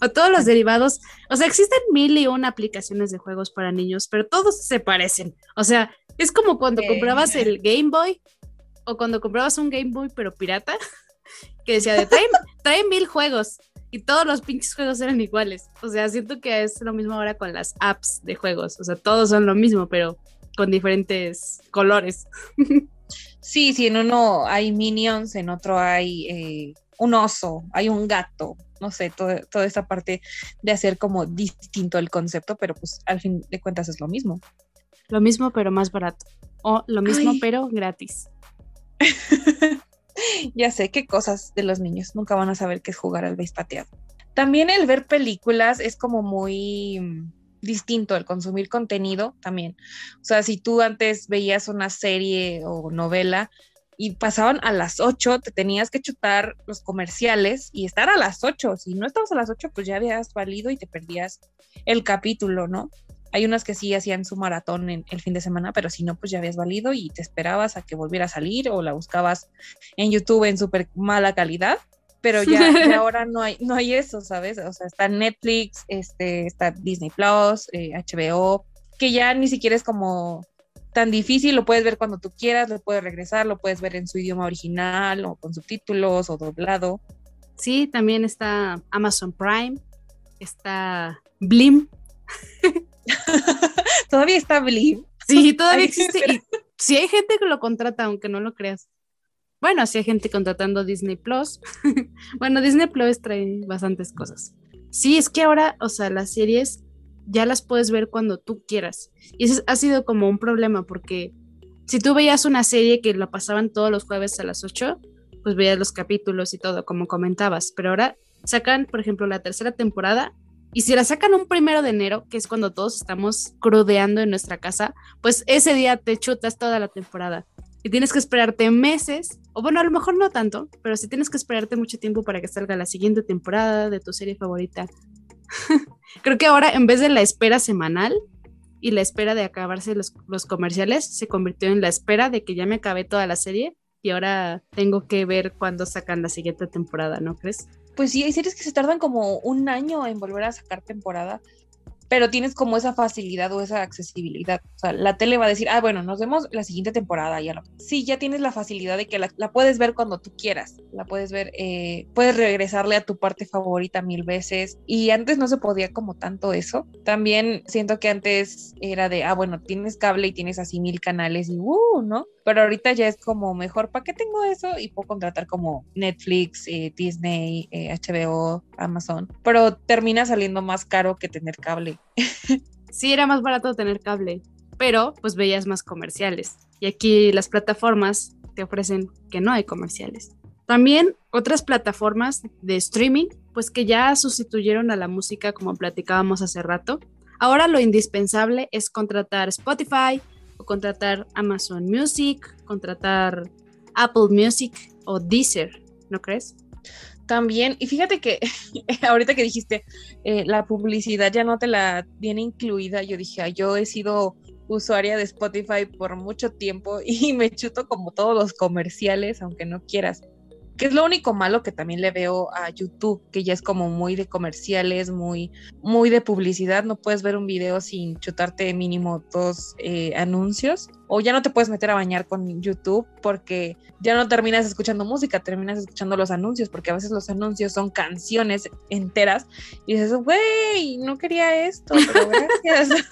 O todos los derivados. O sea, existen mil y una aplicaciones de juegos para niños, pero todos se parecen. O sea, es como cuando comprabas el Game Boy o cuando comprabas un Game Boy, pero pirata que decía de trae, mil juegos y todos los pinches juegos eran iguales. O sea, siento que es lo mismo ahora con las apps de juegos. O sea, todos son lo mismo, pero con diferentes colores. Sí, sí, en uno hay minions, en otro hay eh, un oso, hay un gato, no sé, toda esa parte de hacer como distinto el concepto, pero pues al fin de cuentas es lo mismo. Lo mismo, pero más barato. O lo mismo, pero gratis. ya sé qué cosas de los niños, nunca van a saber qué es jugar al base pateado. También el ver películas es como muy mm, distinto, el consumir contenido también. O sea, si tú antes veías una serie o novela y pasaban a las 8, te tenías que chutar los comerciales y estar a las 8. Si no estabas a las 8, pues ya habías valido y te perdías el capítulo, ¿no? Hay unas que sí hacían su maratón en el fin de semana, pero si no, pues ya habías valido y te esperabas a que volviera a salir o la buscabas en YouTube en súper mala calidad. Pero ya, ahora no hay, no hay eso, ¿sabes? O sea, está Netflix, este, está Disney Plus, HBO, eh, que ya ni siquiera es como tan difícil, lo puedes ver cuando tú quieras, lo puedes regresar, lo puedes ver en su idioma original o con subtítulos o doblado. Sí, también está Amazon Prime, está Blim. todavía está Blim. Sí, todavía existe. Si hay gente que lo contrata, aunque no lo creas. Bueno, si hay gente contratando Disney Plus. bueno, Disney Plus trae bastantes cosas. Sí, es que ahora, o sea, las series ya las puedes ver cuando tú quieras. Y eso ha sido como un problema porque si tú veías una serie que la pasaban todos los jueves a las 8, pues veías los capítulos y todo, como comentabas. Pero ahora sacan, por ejemplo, la tercera temporada y si la sacan un primero de enero, que es cuando todos estamos crudeando en nuestra casa, pues ese día te chutas toda la temporada. Y tienes que esperarte meses, o bueno, a lo mejor no tanto, pero sí tienes que esperarte mucho tiempo para que salga la siguiente temporada de tu serie favorita. Creo que ahora en vez de la espera semanal y la espera de acabarse los, los comerciales, se convirtió en la espera de que ya me acabé toda la serie y ahora tengo que ver cuándo sacan la siguiente temporada, ¿no crees? Pues sí, hay series que se tardan como un año en volver a sacar temporada. Pero tienes como esa facilidad o esa accesibilidad. O sea, la tele va a decir, ah, bueno, nos vemos la siguiente temporada, ya lo. Sí, ya tienes la facilidad de que la, puedes ver cuando tú quieras, la puedes ver, eh, puedes regresarle a tu parte favorita mil veces. Y antes no se podía como tanto eso. También siento que antes era de, ah, bueno, tienes cable y tienes así mil canales y, uh, ¿no? Pero ahorita ya es como mejor, ¿para qué tengo eso? Y puedo contratar como Netflix, eh, Disney, HBO, eh, Amazon. Pero termina saliendo más caro que tener cable. sí, era más barato tener cable, pero pues veías más comerciales. Y aquí las plataformas te ofrecen que no hay comerciales. También otras plataformas de streaming, pues que ya sustituyeron a la música como platicábamos hace rato. Ahora lo indispensable es contratar Spotify o contratar Amazon Music, contratar Apple Music o Deezer, ¿no crees? También, y fíjate que ahorita que dijiste, eh, la publicidad ya no te la viene incluida, yo dije, yo he sido usuaria de Spotify por mucho tiempo y me chuto como todos los comerciales, aunque no quieras que es lo único malo que también le veo a YouTube, que ya es como muy de comerciales, muy, muy de publicidad, no puedes ver un video sin chutarte mínimo dos eh, anuncios, o ya no te puedes meter a bañar con YouTube porque ya no terminas escuchando música, terminas escuchando los anuncios, porque a veces los anuncios son canciones enteras y dices, güey, no quería esto, pero gracias.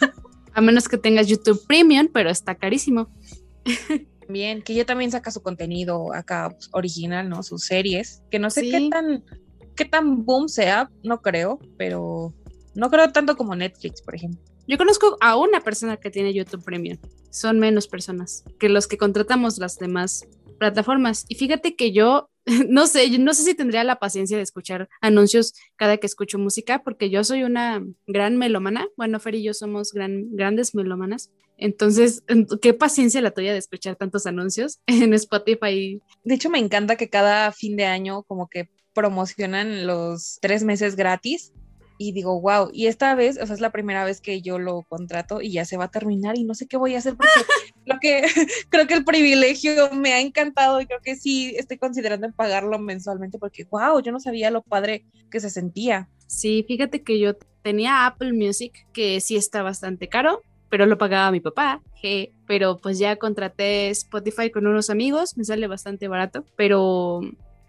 a menos que tengas YouTube Premium, pero está carísimo. Bien, que ella también saca su contenido acá pues, original, ¿no? Sus series, que no sé qué tan qué tan boom sea, no creo, pero no creo tanto como Netflix, por ejemplo. Yo conozco a una persona que tiene YouTube Premium. Son menos personas que los que contratamos las demás plataformas. Y fíjate que yo no sé, no sé si tendría la paciencia de escuchar anuncios cada que escucho música, porque yo soy una gran melómana. Bueno, Fer y yo somos gran, grandes melómanas. Entonces, qué paciencia la tuya de escuchar tantos anuncios en Spotify. De hecho, me encanta que cada fin de año como que promocionan los tres meses gratis y digo, wow, y esta vez, o sea, es la primera vez que yo lo contrato y ya se va a terminar y no sé qué voy a hacer porque lo que creo que el privilegio me ha encantado y creo que sí estoy considerando en pagarlo mensualmente porque, wow, yo no sabía lo padre que se sentía. Sí, fíjate que yo tenía Apple Music, que sí está bastante caro, pero lo pagaba mi papá, pero pues ya contraté Spotify con unos amigos, me sale bastante barato, pero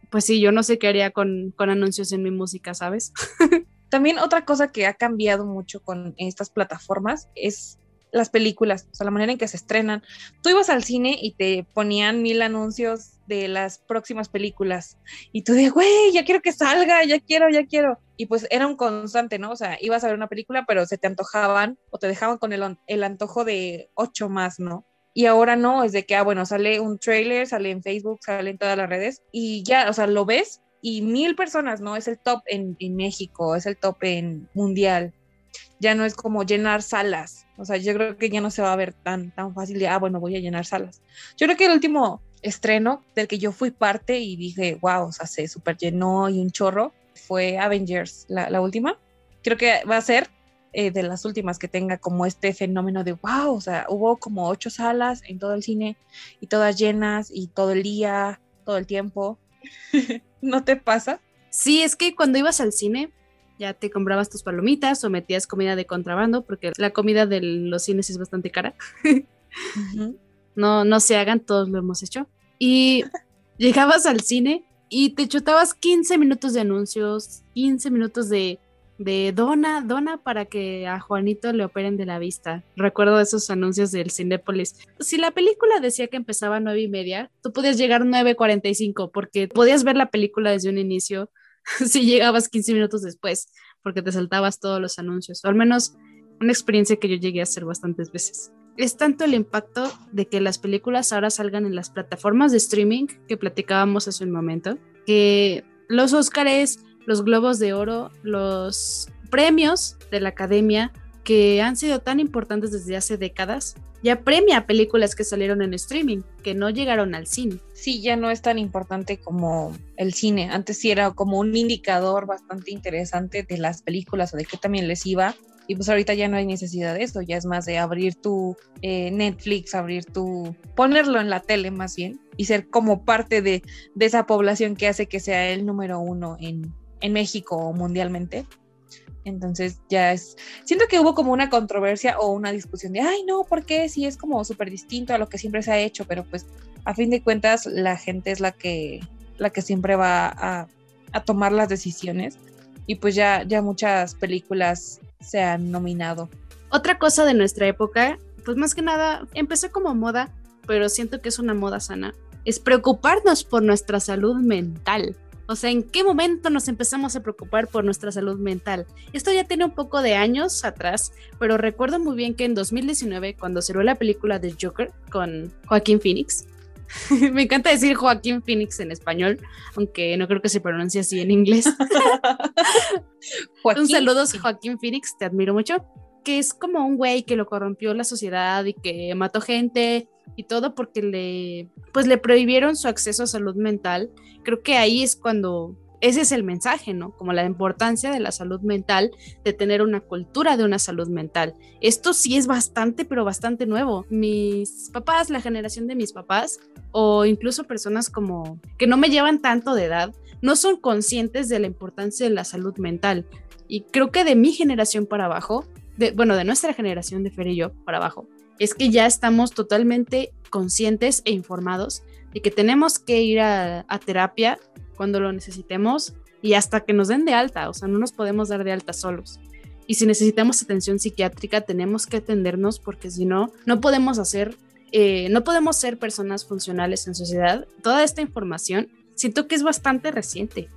pues sí, yo no sé qué haría con, con anuncios en mi música, ¿sabes? También otra cosa que ha cambiado mucho con estas plataformas es las películas, o sea, la manera en que se estrenan. Tú ibas al cine y te ponían mil anuncios de las próximas películas y tú de, güey, ya quiero que salga, ya quiero, ya quiero. Y pues era un constante, ¿no? O sea, ibas a ver una película, pero se te antojaban o te dejaban con el, el antojo de ocho más, ¿no? Y ahora no, es de que, ah, bueno, sale un trailer, sale en Facebook, sale en todas las redes y ya, o sea, lo ves y mil personas, ¿no? Es el top en, México, es el top en mundial. Ya no es como llenar salas. O sea, yo creo que ya no se va a ver tan, tan fácil de, ah, bueno, voy a llenar salas. Yo creo que el último estreno del que yo fui parte y dije, wow, o sea, se super llenó y un chorro, fue Avengers, la, última. Creo que va a ser eh, de las últimas que tenga como este fenómeno de, wow, o sea, hubo como ocho salas en todo el cine y todas llenas y todo el día, todo el tiempo. ¿No te pasa? Sí, es que cuando ibas al cine ya te comprabas tus palomitas o metías comida de contrabando, porque la comida de los cines es bastante cara. No, no se hagan, todos lo hemos hecho. Y llegabas al cine y te chutabas 15 minutos de anuncios, 15 minutos de de dona, dona para que a Juanito le operen de la vista. Recuerdo esos anuncios del Cinépolis. Si la película decía que empezaba a nueve y media, tú podías llegar a 9.45 porque podías ver la película desde un inicio si llegabas 15 minutos después, porque te saltabas todos los anuncios, al menos una experiencia que yo llegué a hacer bastantes veces. Es tanto el impacto de que las películas ahora salgan en las plataformas de streaming que platicábamos hace un momento, que los Óscares los Globos de Oro, los premios de la Academia que han sido tan importantes desde hace décadas, ya premia películas que salieron en streaming, que no llegaron al cine. Sí, ya no es tan importante como el cine. Antes sí era como un indicador bastante interesante de las películas o de qué también les iba. Y pues ahorita ya no hay necesidad de eso, ya es más de abrir tu eh, Netflix, abrir tu, ponerlo en la tele más bien y ser como parte de, de esa población que hace que sea el número uno en, en México o mundialmente. Entonces ya es, siento que hubo como una controversia o una discusión de, ay, no, ¿por qué? Si es como súper distinto a lo que siempre se ha hecho, pero pues a fin de cuentas la gente es la que, la que siempre va a, a tomar las decisiones y pues ya, ya muchas películas se han nominado. Otra cosa de nuestra época, pues más que nada, empezó como moda, pero siento que es una moda sana, es preocuparnos por nuestra salud mental. O sea, ¿en qué momento nos empezamos a preocupar por nuestra salud mental? Esto ya tiene un poco de años atrás, pero recuerdo muy bien que en 2019, cuando salió la película de Joker con Joaquín Phoenix, me encanta decir Joaquín Phoenix en español, aunque no creo que se pronuncie así en inglés. un saludo, Joaquín Phoenix, te admiro mucho. Que es como un güey que lo corrompió la sociedad y que mató gente y todo porque le, pues le prohibieron su acceso a salud mental. Creo que ahí es cuando ese es el mensaje, ¿no? Como la importancia de la salud mental, de tener una cultura de una salud mental. Esto sí es bastante, pero bastante nuevo. Mis papás, la generación de mis papás, o incluso personas como que no me llevan tanto de edad, no son conscientes de la importancia de la salud mental. Y creo que de mi generación para abajo, de, bueno, de nuestra generación de Fer y yo para abajo, es que ya estamos totalmente conscientes e informados de que tenemos que ir a, terapia cuando lo necesitemos y hasta que nos den de alta, o sea, no nos podemos dar de alta solos. Y si necesitamos atención psiquiátrica, tenemos que atendernos porque si no, no podemos hacer, eh, no podemos ser personas funcionales en sociedad. Toda esta información siento que es bastante reciente.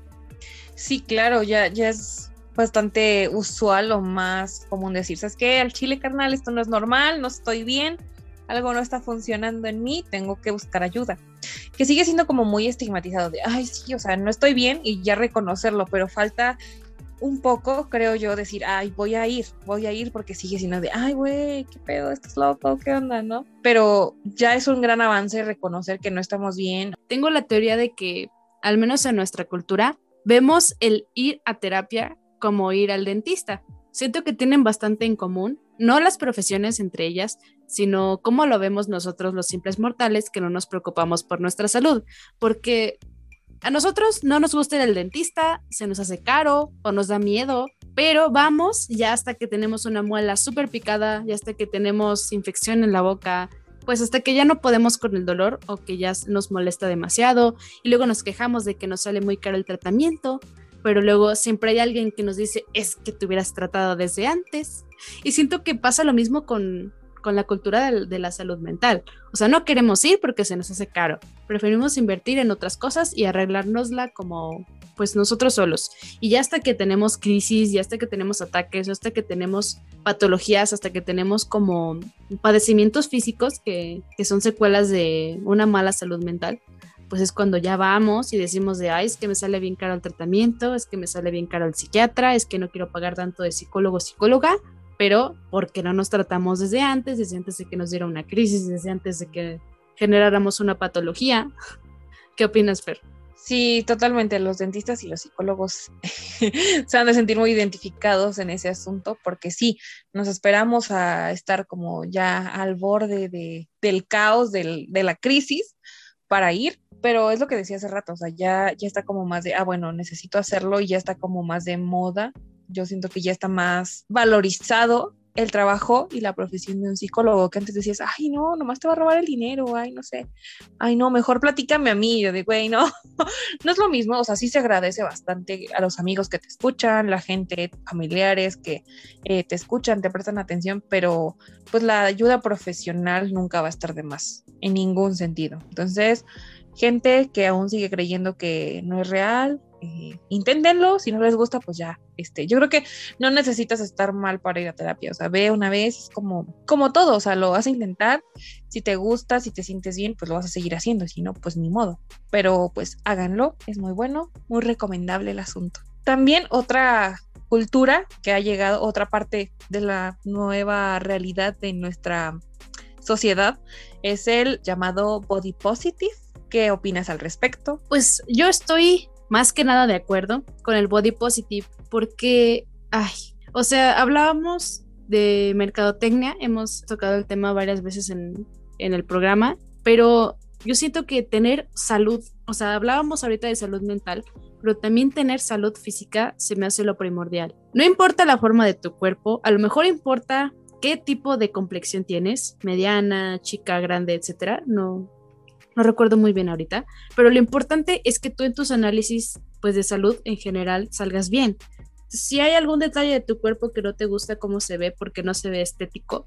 Sí, claro, ya, ya es bastante usual o más común decir, ¿sabes qué? Al chile carnal, esto no es normal, no estoy bien, algo no está funcionando en mí, tengo que buscar ayuda. Que sigue siendo como muy estigmatizado de, ay, sí, o sea, no estoy bien y ya reconocerlo, pero falta un poco, creo yo, decir, ay, voy a ir, voy a ir porque sigue siendo de, ay, güey, qué pedo, estás loco, qué onda, ¿no? Pero ya es un gran avance reconocer que no estamos bien. Tengo la teoría de que, al menos en nuestra cultura, vemos el ir a terapia como ir al dentista. Siento que tienen bastante en común, no las profesiones entre ellas, sino cómo lo vemos nosotros los simples mortales que no nos preocupamos por nuestra salud, porque a nosotros no nos gusta ir al dentista, se nos hace caro o nos da miedo, pero vamos ya hasta que tenemos una muela súper picada, ya hasta que tenemos infección en la boca, pues hasta que ya no podemos con el dolor o que ya nos molesta demasiado y luego nos quejamos de que nos sale muy caro el tratamiento pero luego siempre hay alguien que nos dice, es que te hubieras tratado desde antes. Y siento que pasa lo mismo con, con la cultura de, la salud mental. O sea, no queremos ir porque se nos hace caro. Preferimos invertir en otras cosas y arreglárnosla como pues nosotros solos. Y ya hasta que tenemos crisis, ya hasta que tenemos ataques, hasta que tenemos patologías, hasta que tenemos como padecimientos físicos que, que son secuelas de una mala salud mental, pues es cuando ya vamos y decimos de, ay, es que me sale bien caro el tratamiento, es que me sale bien caro el psiquiatra, es que no quiero pagar tanto de psicólogo, psicóloga, pero porque no nos tratamos desde antes, desde antes de que nos diera una crisis, desde antes de que generáramos una patología. ¿Qué opinas, Fer? Sí, totalmente. Los dentistas y los psicólogos se han de sentir muy identificados en ese asunto porque sí, nos esperamos a estar como ya al borde de, del caos, del, de la crisis para ir pero es lo que decía hace rato, o sea, ya, ya está como más de, ah, bueno, necesito hacerlo y ya está como más de moda. Yo siento que ya está más valorizado el trabajo y la profesión de un psicólogo, que antes decías, ay, no, nomás te va a robar el dinero, ay, no sé, ay, no, mejor platícame a mí, yo de, güey, no, no es lo mismo, o sea, sí se agradece bastante a los amigos que te escuchan, la gente, familiares que eh, te escuchan, te prestan atención, pero pues la ayuda profesional nunca va a estar de más, en ningún sentido. Entonces, gente que aún sigue creyendo que no es real, eh, inténtenlo, si no les gusta, pues ya, este, yo creo que no necesitas estar mal para ir a terapia, o sea, ve una vez como, como todo, o sea, lo vas a intentar, si te gusta, si te sientes bien, pues lo vas a seguir haciendo, si no, pues ni modo, pero pues háganlo, es muy bueno, muy recomendable el asunto. También otra cultura que ha llegado, otra parte de la nueva realidad de nuestra sociedad, es el llamado body positive ¿Qué opinas al respecto? Pues yo estoy más que nada de acuerdo con el body positive porque, ay, o sea, hablábamos de mercadotecnia, hemos tocado el tema varias veces en, en el programa, pero yo siento que tener salud, o sea, hablábamos ahorita de salud mental, pero también tener salud física se me hace lo primordial. No importa la forma de tu cuerpo, a lo mejor importa qué tipo de complexión tienes, mediana, chica, grande, etcétera. No, no recuerdo muy bien ahorita, pero lo importante es que tú en tus análisis pues de salud en general salgas bien. Si hay algún detalle de tu cuerpo que no te gusta cómo se ve porque no se ve estético,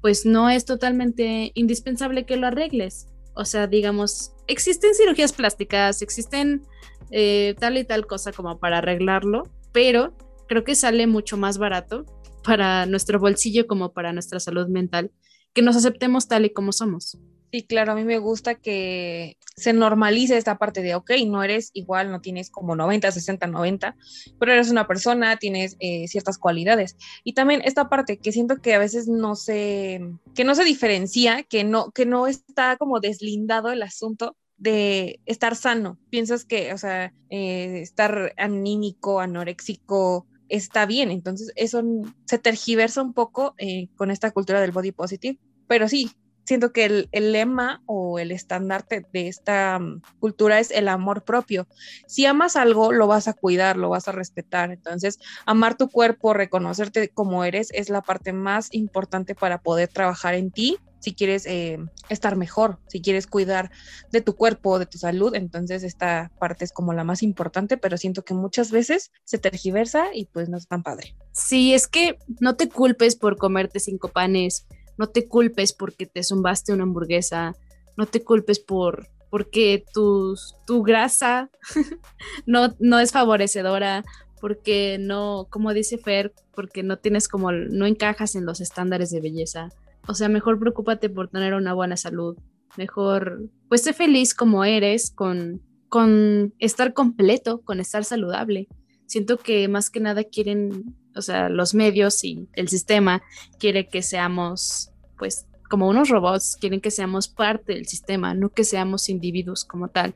pues no es totalmente indispensable que lo arregles. O sea, digamos, existen cirugías plásticas, existen eh, tal y tal cosa como para arreglarlo, pero creo que sale mucho más barato para nuestro bolsillo como para nuestra salud mental que nos aceptemos tal y como somos. Sí, claro, a mí me gusta que se normalice esta parte de, ok, no eres igual, no tienes como 90, 60, 90, pero eres una persona, tienes eh, ciertas cualidades. Y también esta parte que siento que a veces no se, que no se diferencia, que no, que no está como deslindado el asunto de estar sano. Piensas que, o sea, eh, estar anímico, anoréxico, está bien. Entonces, eso se tergiversa un poco eh, con esta cultura del body positive. Pero sí, siento que el, lema o el estandarte de esta mm, cultura es el amor propio. Si amas algo, lo vas a cuidar, lo vas a respetar. Entonces, amar tu cuerpo, reconocerte como eres, es la parte más importante para poder trabajar en ti. Si quieres eh, estar mejor, si quieres cuidar de tu cuerpo, de tu salud, entonces esta parte es como la más importante, pero siento que muchas veces se tergiversa y pues no es tan padre. Sí, es que no te culpes por comerte cinco panes, no te culpes porque te zumbaste una hamburguesa, no te culpes por porque tu, tu grasa no, no es favorecedora, porque no, como dice Fer, porque no tienes como, no encajas en los estándares de belleza. O sea, mejor preocúpate por tener una buena salud. Mejor, pues sé feliz como eres, con, con estar completo, con estar saludable. Siento que más que nada quieren o sea, los medios y el sistema quiere que seamos, pues, como unos robots, quieren que seamos parte del sistema, no que seamos individuos como tal,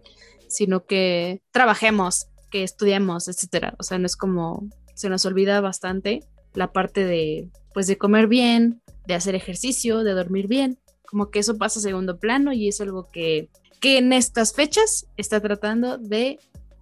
sino que trabajemos, que estudiemos, etcétera. O sea, no es como se nos olvida bastante la parte de, pues, de comer bien, de hacer ejercicio, de dormir bien, como que eso pasa a segundo plano y es algo que, que en estas fechas está tratando de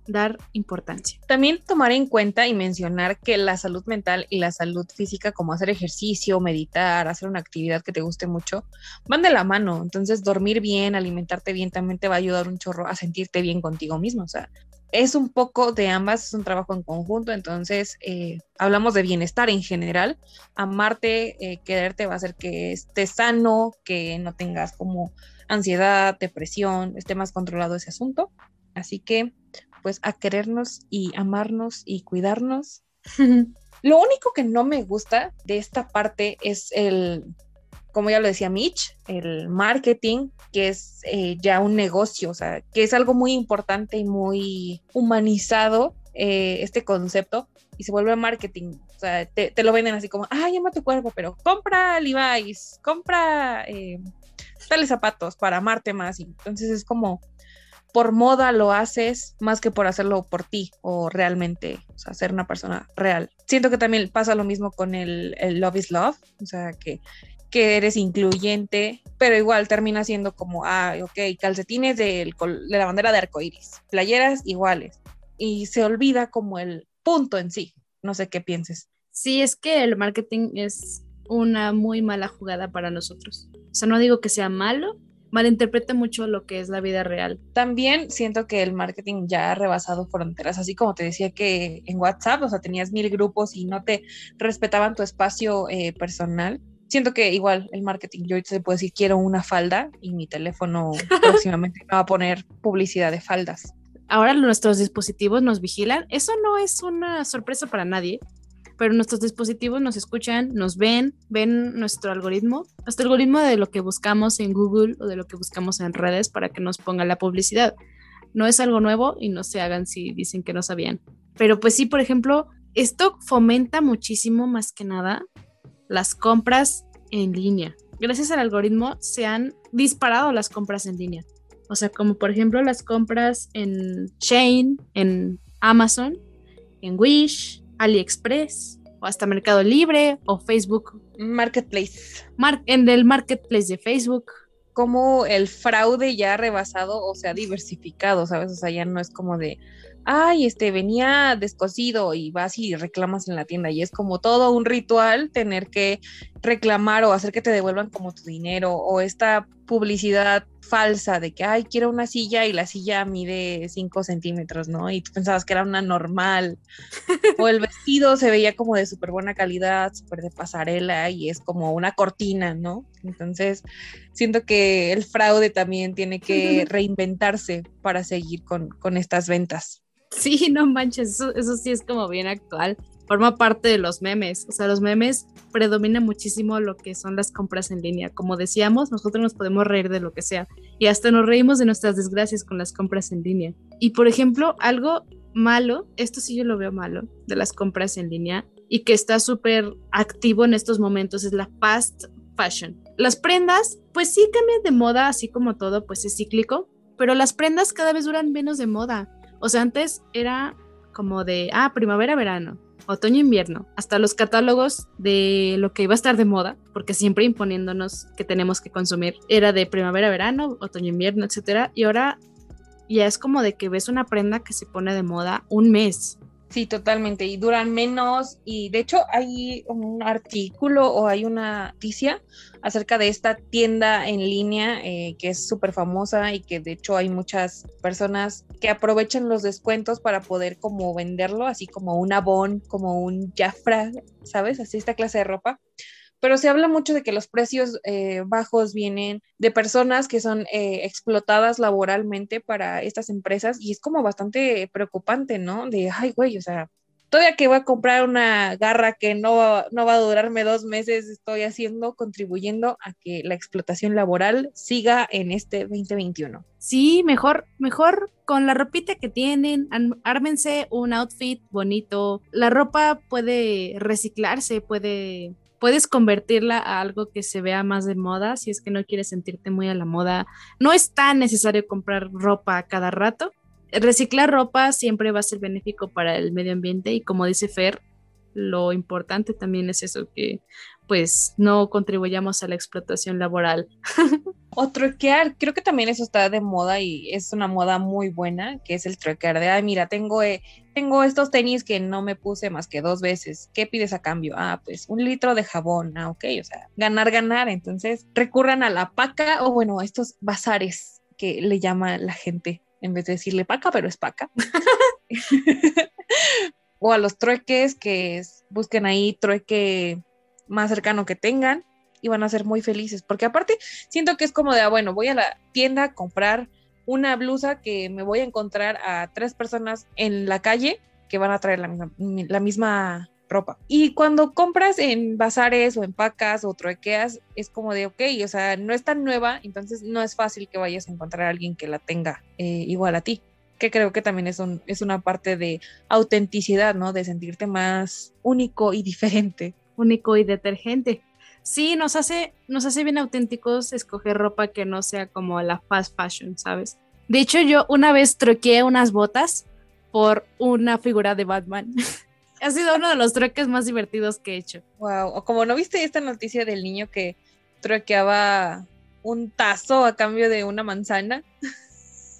dar importancia. También tomar en cuenta y mencionar que la salud mental y la salud física, como hacer ejercicio, meditar, hacer una actividad que te guste mucho, van de la mano. Entonces, dormir bien, alimentarte bien, también te va a ayudar un chorro a sentirte bien contigo mismo. O sea, es un poco de ambas, es un trabajo en conjunto. Entonces, eh, hablamos de bienestar en general. Amarte, eh, quererte va a hacer que estés sano, que no tengas como ansiedad, depresión, esté más controlado ese asunto. Así que pues a querernos y amarnos y cuidarnos. lo único que no me gusta de esta parte es el, como ya lo decía Mitch, el marketing, que es eh, ya un negocio, o sea, que es algo muy importante y muy humanizado eh, este concepto y se vuelve marketing. O sea, te, lo venden así como, ay, ama tu cuerpo, pero compra Levi's, compra eh, tales zapatos para amarte más. Y entonces es como, por moda lo haces más que por hacerlo por ti o realmente, o sea, ser una persona real. Siento que también pasa lo mismo con el, love is love, o sea, que, que eres incluyente, pero igual termina siendo como, ah, ok, calcetines de la bandera de arcoiris, playeras iguales, y se olvida como el punto en sí. No sé qué pienses. Sí, es que el marketing es una muy mala jugada para nosotros. O sea, no digo que sea malo, malinterpreta mucho lo que es la vida real. También siento que el marketing ya ha rebasado fronteras, así como te decía que en WhatsApp, o sea, tenías mil grupos y no te respetaban tu espacio eh, personal. Siento que igual el marketing, yo ahorita se puede decir quiero una falda y mi teléfono próximamente me va a poner publicidad de faldas. Ahora nuestros dispositivos nos vigilan. Eso no es una sorpresa para nadie pero nuestros dispositivos nos escuchan, nos ven, ven nuestro algoritmo, nuestro algoritmo de lo que buscamos en Google o de lo que buscamos en redes para que nos ponga la publicidad. No es algo nuevo y no se hagan si dicen que no sabían. Pero pues sí, por ejemplo, esto fomenta muchísimo más que nada las compras en línea. Gracias al algoritmo se han disparado las compras en línea. O sea, como por ejemplo las compras en Chain, en Amazon, en Wish, AliExpress o hasta Mercado Libre o Facebook. Marketplace. en el marketplace de Facebook. Como el fraude ya ha rebasado o sea diversificado, ¿sabes? O sea, ya no es como de, ay, este venía descosido y vas y reclamas en la tienda y es como todo un ritual tener que reclamar o hacer que te devuelvan como tu dinero o esta publicidad falsa de que, ay, quiero una silla y la silla mide 5 centímetros, ¿no? Y tú pensabas que era una normal. o el vestido se veía como de súper buena calidad, súper de pasarela y es como una cortina, ¿no? Entonces, siento que el fraude también tiene que reinventarse para seguir con, con estas ventas. Sí, no manches, eso, eso sí es como bien actual forma parte de los memes. O sea, los memes predominan muchísimo lo que son las compras en línea. Como decíamos, nosotros nos podemos reír de lo que sea y hasta nos reímos de nuestras desgracias con las compras en línea. Y por ejemplo, algo malo, esto sí yo lo veo malo, de las compras en línea y que está súper activo en estos momentos es la fast fashion. Las prendas, pues sí cambian de moda, así como todo, pues es cíclico, pero las prendas cada vez duran menos de moda. O sea, antes era como de, ah, primavera, verano, otoño-invierno, hasta los catálogos de lo que iba a estar de moda, porque siempre imponiéndonos que tenemos que consumir, era de primavera-verano, otoño-invierno, etcétera, y ahora ya es como de que ves una prenda que se pone de moda un mes Sí, totalmente. Y duran menos. Y de hecho hay un artículo o hay una noticia acerca de esta tienda en línea eh, que es súper famosa y que de hecho hay muchas personas que aprovechan los descuentos para poder como venderlo, así como un Avon, como un Jafra, ¿sabes? Así esta clase de ropa pero se habla mucho de que los precios eh, bajos vienen de personas que son eh, explotadas laboralmente para estas empresas y es como bastante preocupante, ¿no? De, ay, güey, o sea, todavía que voy a comprar una garra que no, no va a durarme dos meses, estoy haciendo, contribuyendo a que la explotación laboral siga en este 2021. Sí, mejor, mejor con la ropita que tienen, ármense un outfit bonito. La ropa puede reciclarse, puede puedes convertirla a algo que se vea más de moda si es que no quieres sentirte muy a la moda. No es tan necesario comprar ropa cada rato. Reciclar ropa siempre va a ser benéfico para el medio ambiente y como dice Fer, lo importante también es eso, que pues no contribuyamos a la explotación laboral. o truquear, creo que también eso está de moda y es una moda muy buena, que es el truquear de, ay, mira, tengo, eh, tengo estos tenis que no me puse más que dos veces, ¿qué pides a cambio? Ah, pues un litro de jabón, ah, ok, o sea, ganar, ganar, entonces recurran a la paca o bueno, a estos bazares que le llama la gente, en vez de decirle paca, pero es paca. o a los trueques que busquen ahí trueque más cercano que tengan y van a ser muy felices. Porque aparte, siento que es como de, ah, bueno, voy a la tienda a comprar una blusa que me voy a encontrar a tres personas en la calle que van a traer la misma, ropa. Y cuando compras en bazares o en pacas o truequeas, es como de, ok, o sea, no es tan nueva, entonces no es fácil que vayas a encontrar a alguien que la tenga eh, igual a ti que creo que también es, un, es una parte de autenticidad, ¿no? De sentirte más único y diferente único y detergente. Sí, nos hace, nos hace bien auténticos escoger ropa que no sea como la fast fashion, ¿sabes? De hecho, yo una vez troqué unas botas por una figura de Batman. ha sido uno de los trueques más divertidos que he hecho. Wow, o como no viste esta noticia del niño que troqueaba un tazo a cambio de una manzana.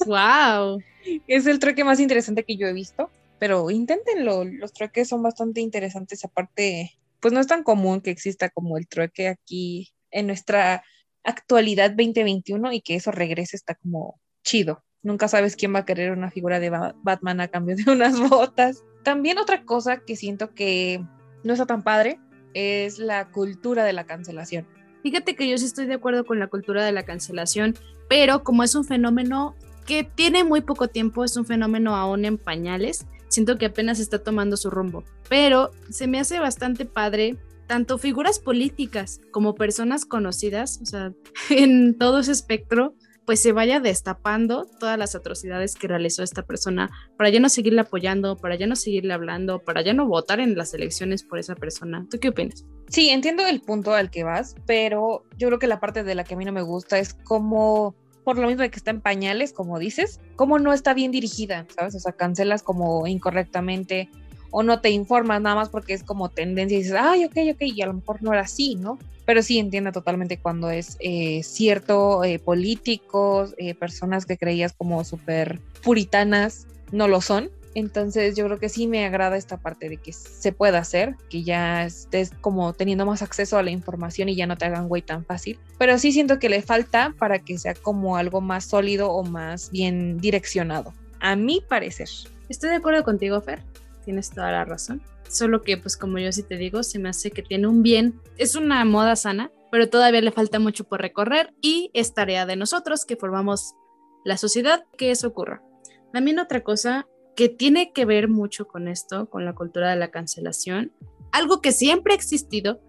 Wow. Es el trueque más interesante que yo he visto, pero inténtenlo, los trueques son bastante interesantes aparte pues no es tan común que exista como el trueque aquí en nuestra actualidad 2021 y que eso regrese está como chido. Nunca sabes quién va a querer una figura de Batman a cambio de unas botas. También otra cosa que siento que no está tan padre es la cultura de la cancelación. Fíjate que yo sí estoy de acuerdo con la cultura de la cancelación, pero como es un fenómeno que tiene muy poco tiempo, es un fenómeno aún en pañales, siento que apenas está tomando su rumbo. Pero se me hace bastante padre tanto figuras políticas como personas conocidas, o sea, en todo ese espectro, pues se vaya destapando todas las atrocidades que realizó esta persona para ya no seguirle apoyando, para ya no seguirle hablando, para ya no votar en las elecciones por esa persona. ¿Tú qué opinas? Sí, entiendo el punto al que vas, pero yo creo que la parte de la que a mí no me gusta es cómo por lo mismo de que está en pañales, como dices, cómo no está bien dirigida, ¿sabes? O sea, cancelas como incorrectamente o no te informas nada más porque es como tendencia y dices, ay, ok, ok, y a lo mejor no era así, ¿no? Pero sí entiendo totalmente cuando es eh, cierto, eh, políticos, eh, personas que creías como súper puritanas, no lo son. Entonces yo creo que sí me agrada esta parte de que se pueda hacer, que ya estés como teniendo más acceso a la información y ya no te hagan güey tan fácil. Pero sí siento que le falta para que sea como algo más sólido o más bien direccionado, a mi parecer. Estoy de acuerdo contigo, Fer. Tienes toda la razón. Solo que, pues como yo sí te digo, se me hace que tiene un bien. Es una moda sana, pero todavía le falta mucho por recorrer y es tarea de nosotros que formamos la sociedad que eso ocurra. También otra cosa que tiene que ver mucho con esto, con la cultura de la cancelación, algo que siempre ha existido,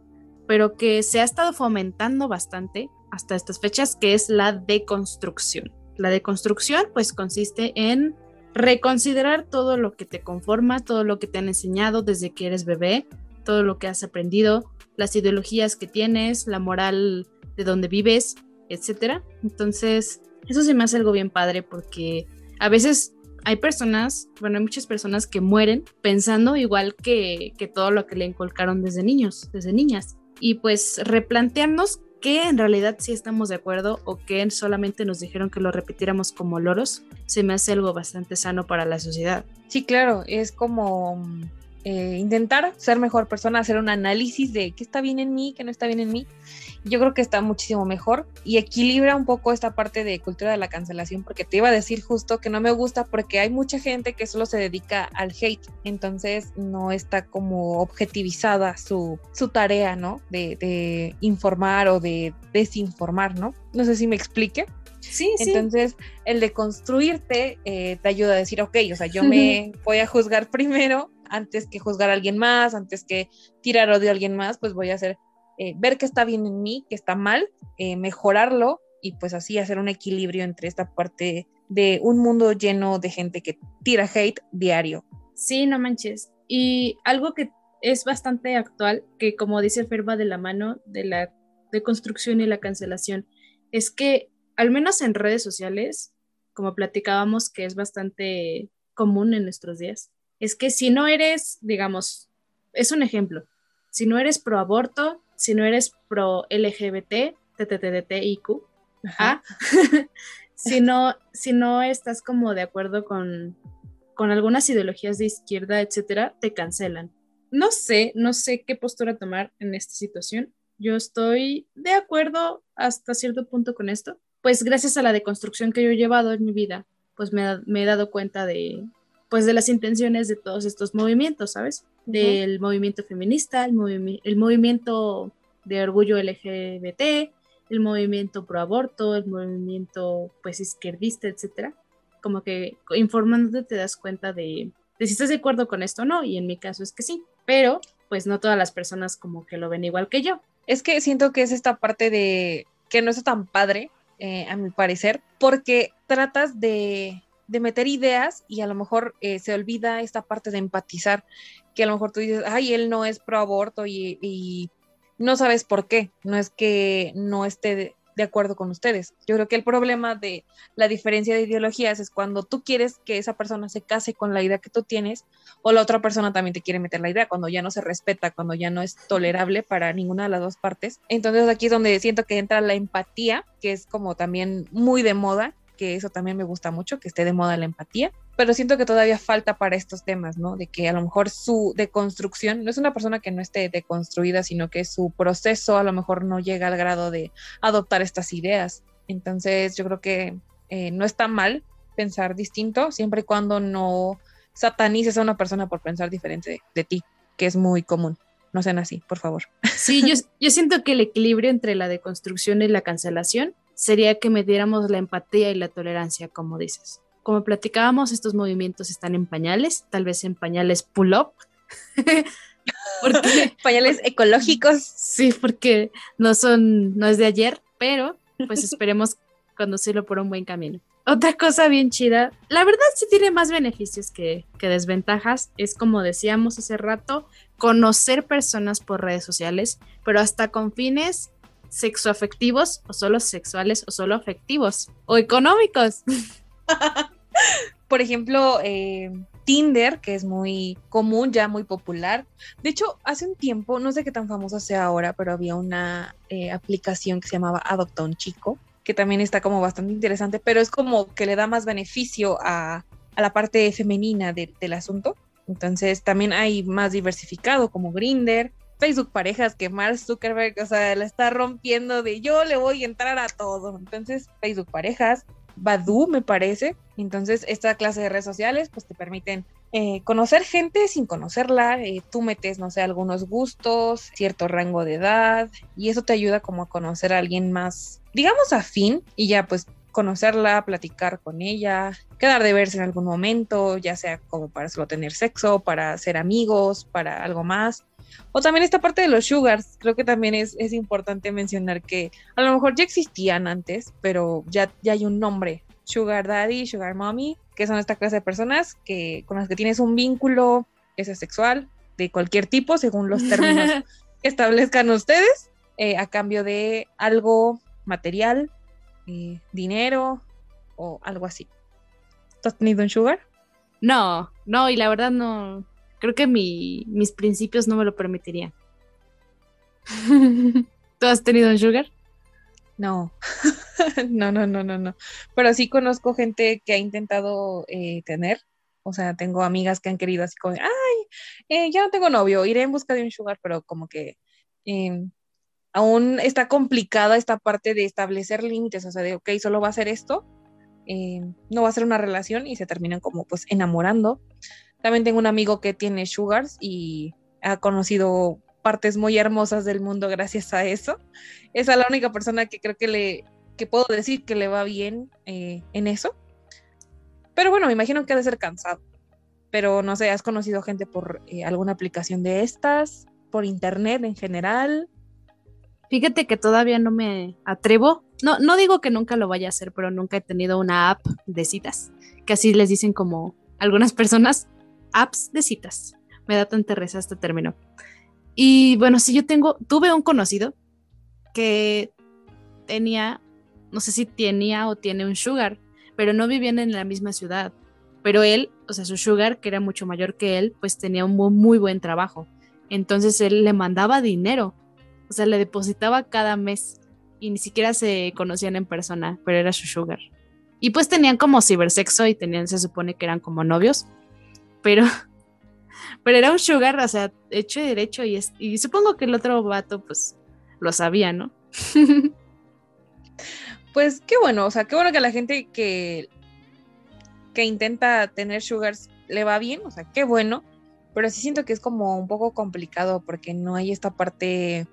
pero que se ha estado fomentando bastante hasta estas fechas, que es la deconstrucción. La deconstrucción pues consiste en reconsiderar todo lo que te conforma, todo lo que te han enseñado desde que eres bebé, todo lo que has aprendido, las ideologías que tienes, la moral de donde vives, etc. Entonces, eso se me hace algo bien padre porque a veces hay personas, bueno, hay muchas personas que mueren pensando igual que, que todo lo que le inculcaron desde niños, desde niñas. Y pues replantearnos que en realidad sí estamos de acuerdo o que solamente nos dijeron que lo repitiéramos como loros, se me hace algo bastante sano para la sociedad. Sí, claro, es como eh, intentar ser mejor persona, hacer un análisis de qué está bien en mí, qué no está bien en mí. Yo creo que está muchísimo mejor y equilibra un poco esta parte de cultura de la cancelación, porque te iba a decir justo que no me gusta porque hay mucha gente que solo se dedica al hate, entonces no está como objetivizada su, su tarea, ¿no? De, de informar o de desinformar, ¿no? No sé si me explique. Sí, Entonces, el de construirte eh, te ayuda a decir, ok, o sea, yo me voy a juzgar primero antes que juzgar a alguien más, antes que tirar odio a alguien más, pues voy a hacer, eh, ver qué está bien en mí, qué está mal, eh, mejorarlo y pues así hacer un equilibrio entre esta parte de un mundo lleno de gente que tira hate diario. Sí, no manches. Y algo que es bastante actual, que como dice Ferba de la mano de la deconstrucción y la cancelación, es que al menos en redes sociales, como platicábamos, que es bastante común en nuestros días, es que si no eres, digamos, es un ejemplo, si no eres pro aborto, si no eres pro LGBT, TTTTIQ, si, no, si no estás como de acuerdo con, con algunas ideologías de izquierda, etcétera, te cancelan. No sé, no sé qué postura tomar en esta situación. Yo estoy de acuerdo hasta cierto punto con esto. Pues gracias a la deconstrucción que yo he llevado en mi vida, pues me he dado cuenta de, pues de las intenciones de todos estos movimientos, ¿sabes? Del movimiento feminista, el, el movimiento de orgullo LGBT, el movimiento pro aborto, el movimiento pues izquierdista, etcétera. Como que informándote te das cuenta de, de si estás de acuerdo con esto o no, y en mi caso es que sí, pero pues no todas las personas como que lo ven igual que yo. Es que siento que es esta parte de que no es tan padre, eh, a mi parecer, porque tratas de de meter ideas y a lo mejor eh, se olvida esta parte de empatizar, que a lo mejor tú dices, ay, él no es pro aborto y, no sabes por qué, no es que no esté de, de, acuerdo con ustedes. Yo creo que el problema de la diferencia de ideologías es cuando tú quieres que esa persona se case con la idea que tú tienes o la otra persona también te quiere meter la idea, cuando ya no se respeta, cuando ya no es tolerable para ninguna de las dos partes. Entonces aquí es donde siento que entra la empatía, que es como también muy de moda que eso también me gusta mucho, que esté de moda la empatía, pero siento que todavía falta para estos temas, ¿no? De que a lo mejor su deconstrucción, no es una persona que no esté deconstruida, sino que su proceso a lo mejor no llega al grado de adoptar estas ideas. Entonces yo creo que eh, no está mal pensar distinto, siempre y cuando no satanices a una persona por pensar diferente de, ti, que es muy común no sean así, por favor. Sí, yo, yo, siento que el equilibrio entre la deconstrucción y la cancelación sería que mediéramos la empatía y la tolerancia, como dices. Como platicábamos, estos movimientos están en pañales, tal vez en pañales pull-up. porque, pañales ecológicos. Sí, porque no son, no es de ayer, pero pues esperemos conducirlo por un buen camino. Otra cosa bien chida, la verdad sí tiene más beneficios que, que desventajas, es como decíamos hace rato, conocer personas por redes sociales, pero hasta con fines sexoafectivos o solo sexuales o solo afectivos o económicos. Por ejemplo, eh, Tinder, que es muy común, ya muy popular. De hecho, hace un tiempo, no sé qué tan famoso sea ahora, pero había una eh, aplicación que se llamaba Adopta un Chico, que también está como bastante interesante, pero es como que le da más beneficio a, a la parte femenina del asunto. Entonces también hay más diversificado como Grinder, Facebook Parejas, que Mark Zuckerberg, o sea, la está rompiendo de yo le voy a entrar a todo. Entonces, Facebook Parejas, Badu, me parece. Entonces, esta clase de redes sociales, pues te permiten eh, conocer gente sin conocerla. Eh, tú metes, no sé, algunos gustos, cierto rango de edad, y eso te ayuda como a conocer a alguien más, digamos, afín, y ya pues conocerla, platicar con ella, quedar de verse en algún momento, ya sea como para solo tener sexo, para ser amigos, para algo más. O también esta parte de los sugars, creo que también es, es importante mencionar que a lo mejor ya existían antes, pero ya, ya hay un nombre, sugar daddy, sugar mommy, que son esta clase de personas que, con las que tienes un vínculo, ese sexual, de cualquier tipo, según los términos que establezcan ustedes, eh, a cambio de algo material, eh, dinero o algo así. ¿Tú has tenido un sugar? No, no, y la verdad no, creo que mi, mis principios no me lo permitirían. ¿Tú has tenido un sugar? No, no, no, no, no, no. Pero sí conozco gente que ha intentado eh, tener. O sea, tengo amigas que han querido así como, ay, eh, ya no tengo novio, iré en busca de un sugar, pero como que em, aún está complicada esta parte de establecer límites, o sea, de, ok, solo va a ser esto, em, no va a ser una relación y se terminan como pues enamorando. También tengo un amigo que tiene sugars y ha conocido partes muy hermosas del mundo gracias a eso. Esa es la única persona que creo que le que puedo decir que le va bien eh, en eso. Pero bueno, me imagino que ha de ser cansado. Pero no sé, ¿has conocido gente por eh, alguna aplicación de estas? ¿Por internet en general? Fíjate que todavía no me atrevo. No, no digo que nunca lo vaya a hacer, pero nunca he tenido una app de citas, que así les dicen como algunas personas, apps de citas. Me da tanta risa este término. Y bueno, si yo tengo, tuve un conocido que tenía, no sé si tenía o tiene un sugar, pero no vivían en la misma ciudad. Pero él, o sea, su sugar, que era mucho mayor que él, pues tenía un muy, buen trabajo. Entonces él le mandaba dinero, o sea, le depositaba cada mes y ni siquiera se conocían en persona, pero era su sugar. Y pues tenían como cibersexo y tenían, se supone que eran como novios, pero, pero era un sugar, o sea, hecho y derecho, y, y supongo que el otro vato, pues, lo sabía, ¿no? pues qué bueno, o sea, qué bueno que la gente que, que intenta tener sugars le va bien, o sea, qué bueno, pero sí siento que es como un poco complicado porque no hay esta parte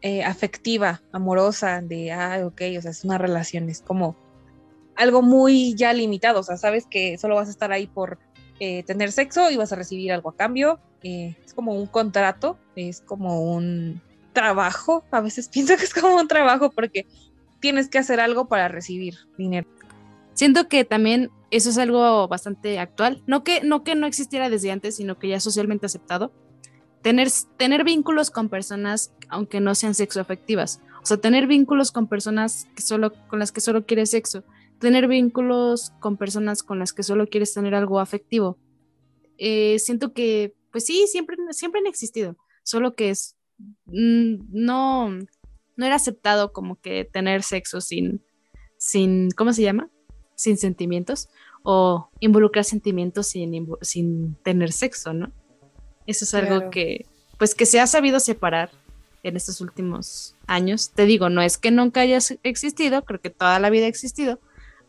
eh, afectiva, amorosa, de, ah, ok, o sea, es una relación, es como algo muy ya limitado, o sea, sabes que solo vas a estar ahí por eh, tener sexo y vas a recibir algo a cambio, eh, es como un contrato, es como un trabajo, a veces pienso que es como un trabajo porque tienes que hacer algo para recibir dinero. Siento que también eso es algo bastante actual, no que no, que no existiera desde antes, sino que ya es socialmente aceptado. Tener, tener vínculos con personas, aunque no sean sexoafectivas, o sea, tener vínculos con personas que solo, con las que solo quieres sexo, tener vínculos con personas con las que solo quieres tener algo afectivo. Eh, siento que, pues sí, siempre, siempre han existido, solo que es, mm, no, no era aceptado como que tener sexo sin, sin, ¿cómo se llama? Sin sentimientos o involucrar sentimientos sin, sin tener sexo, ¿no? Eso es algo que, pues que se ha sabido separar en estos últimos años. Te digo, no es que nunca haya existido, creo que toda la vida ha existido,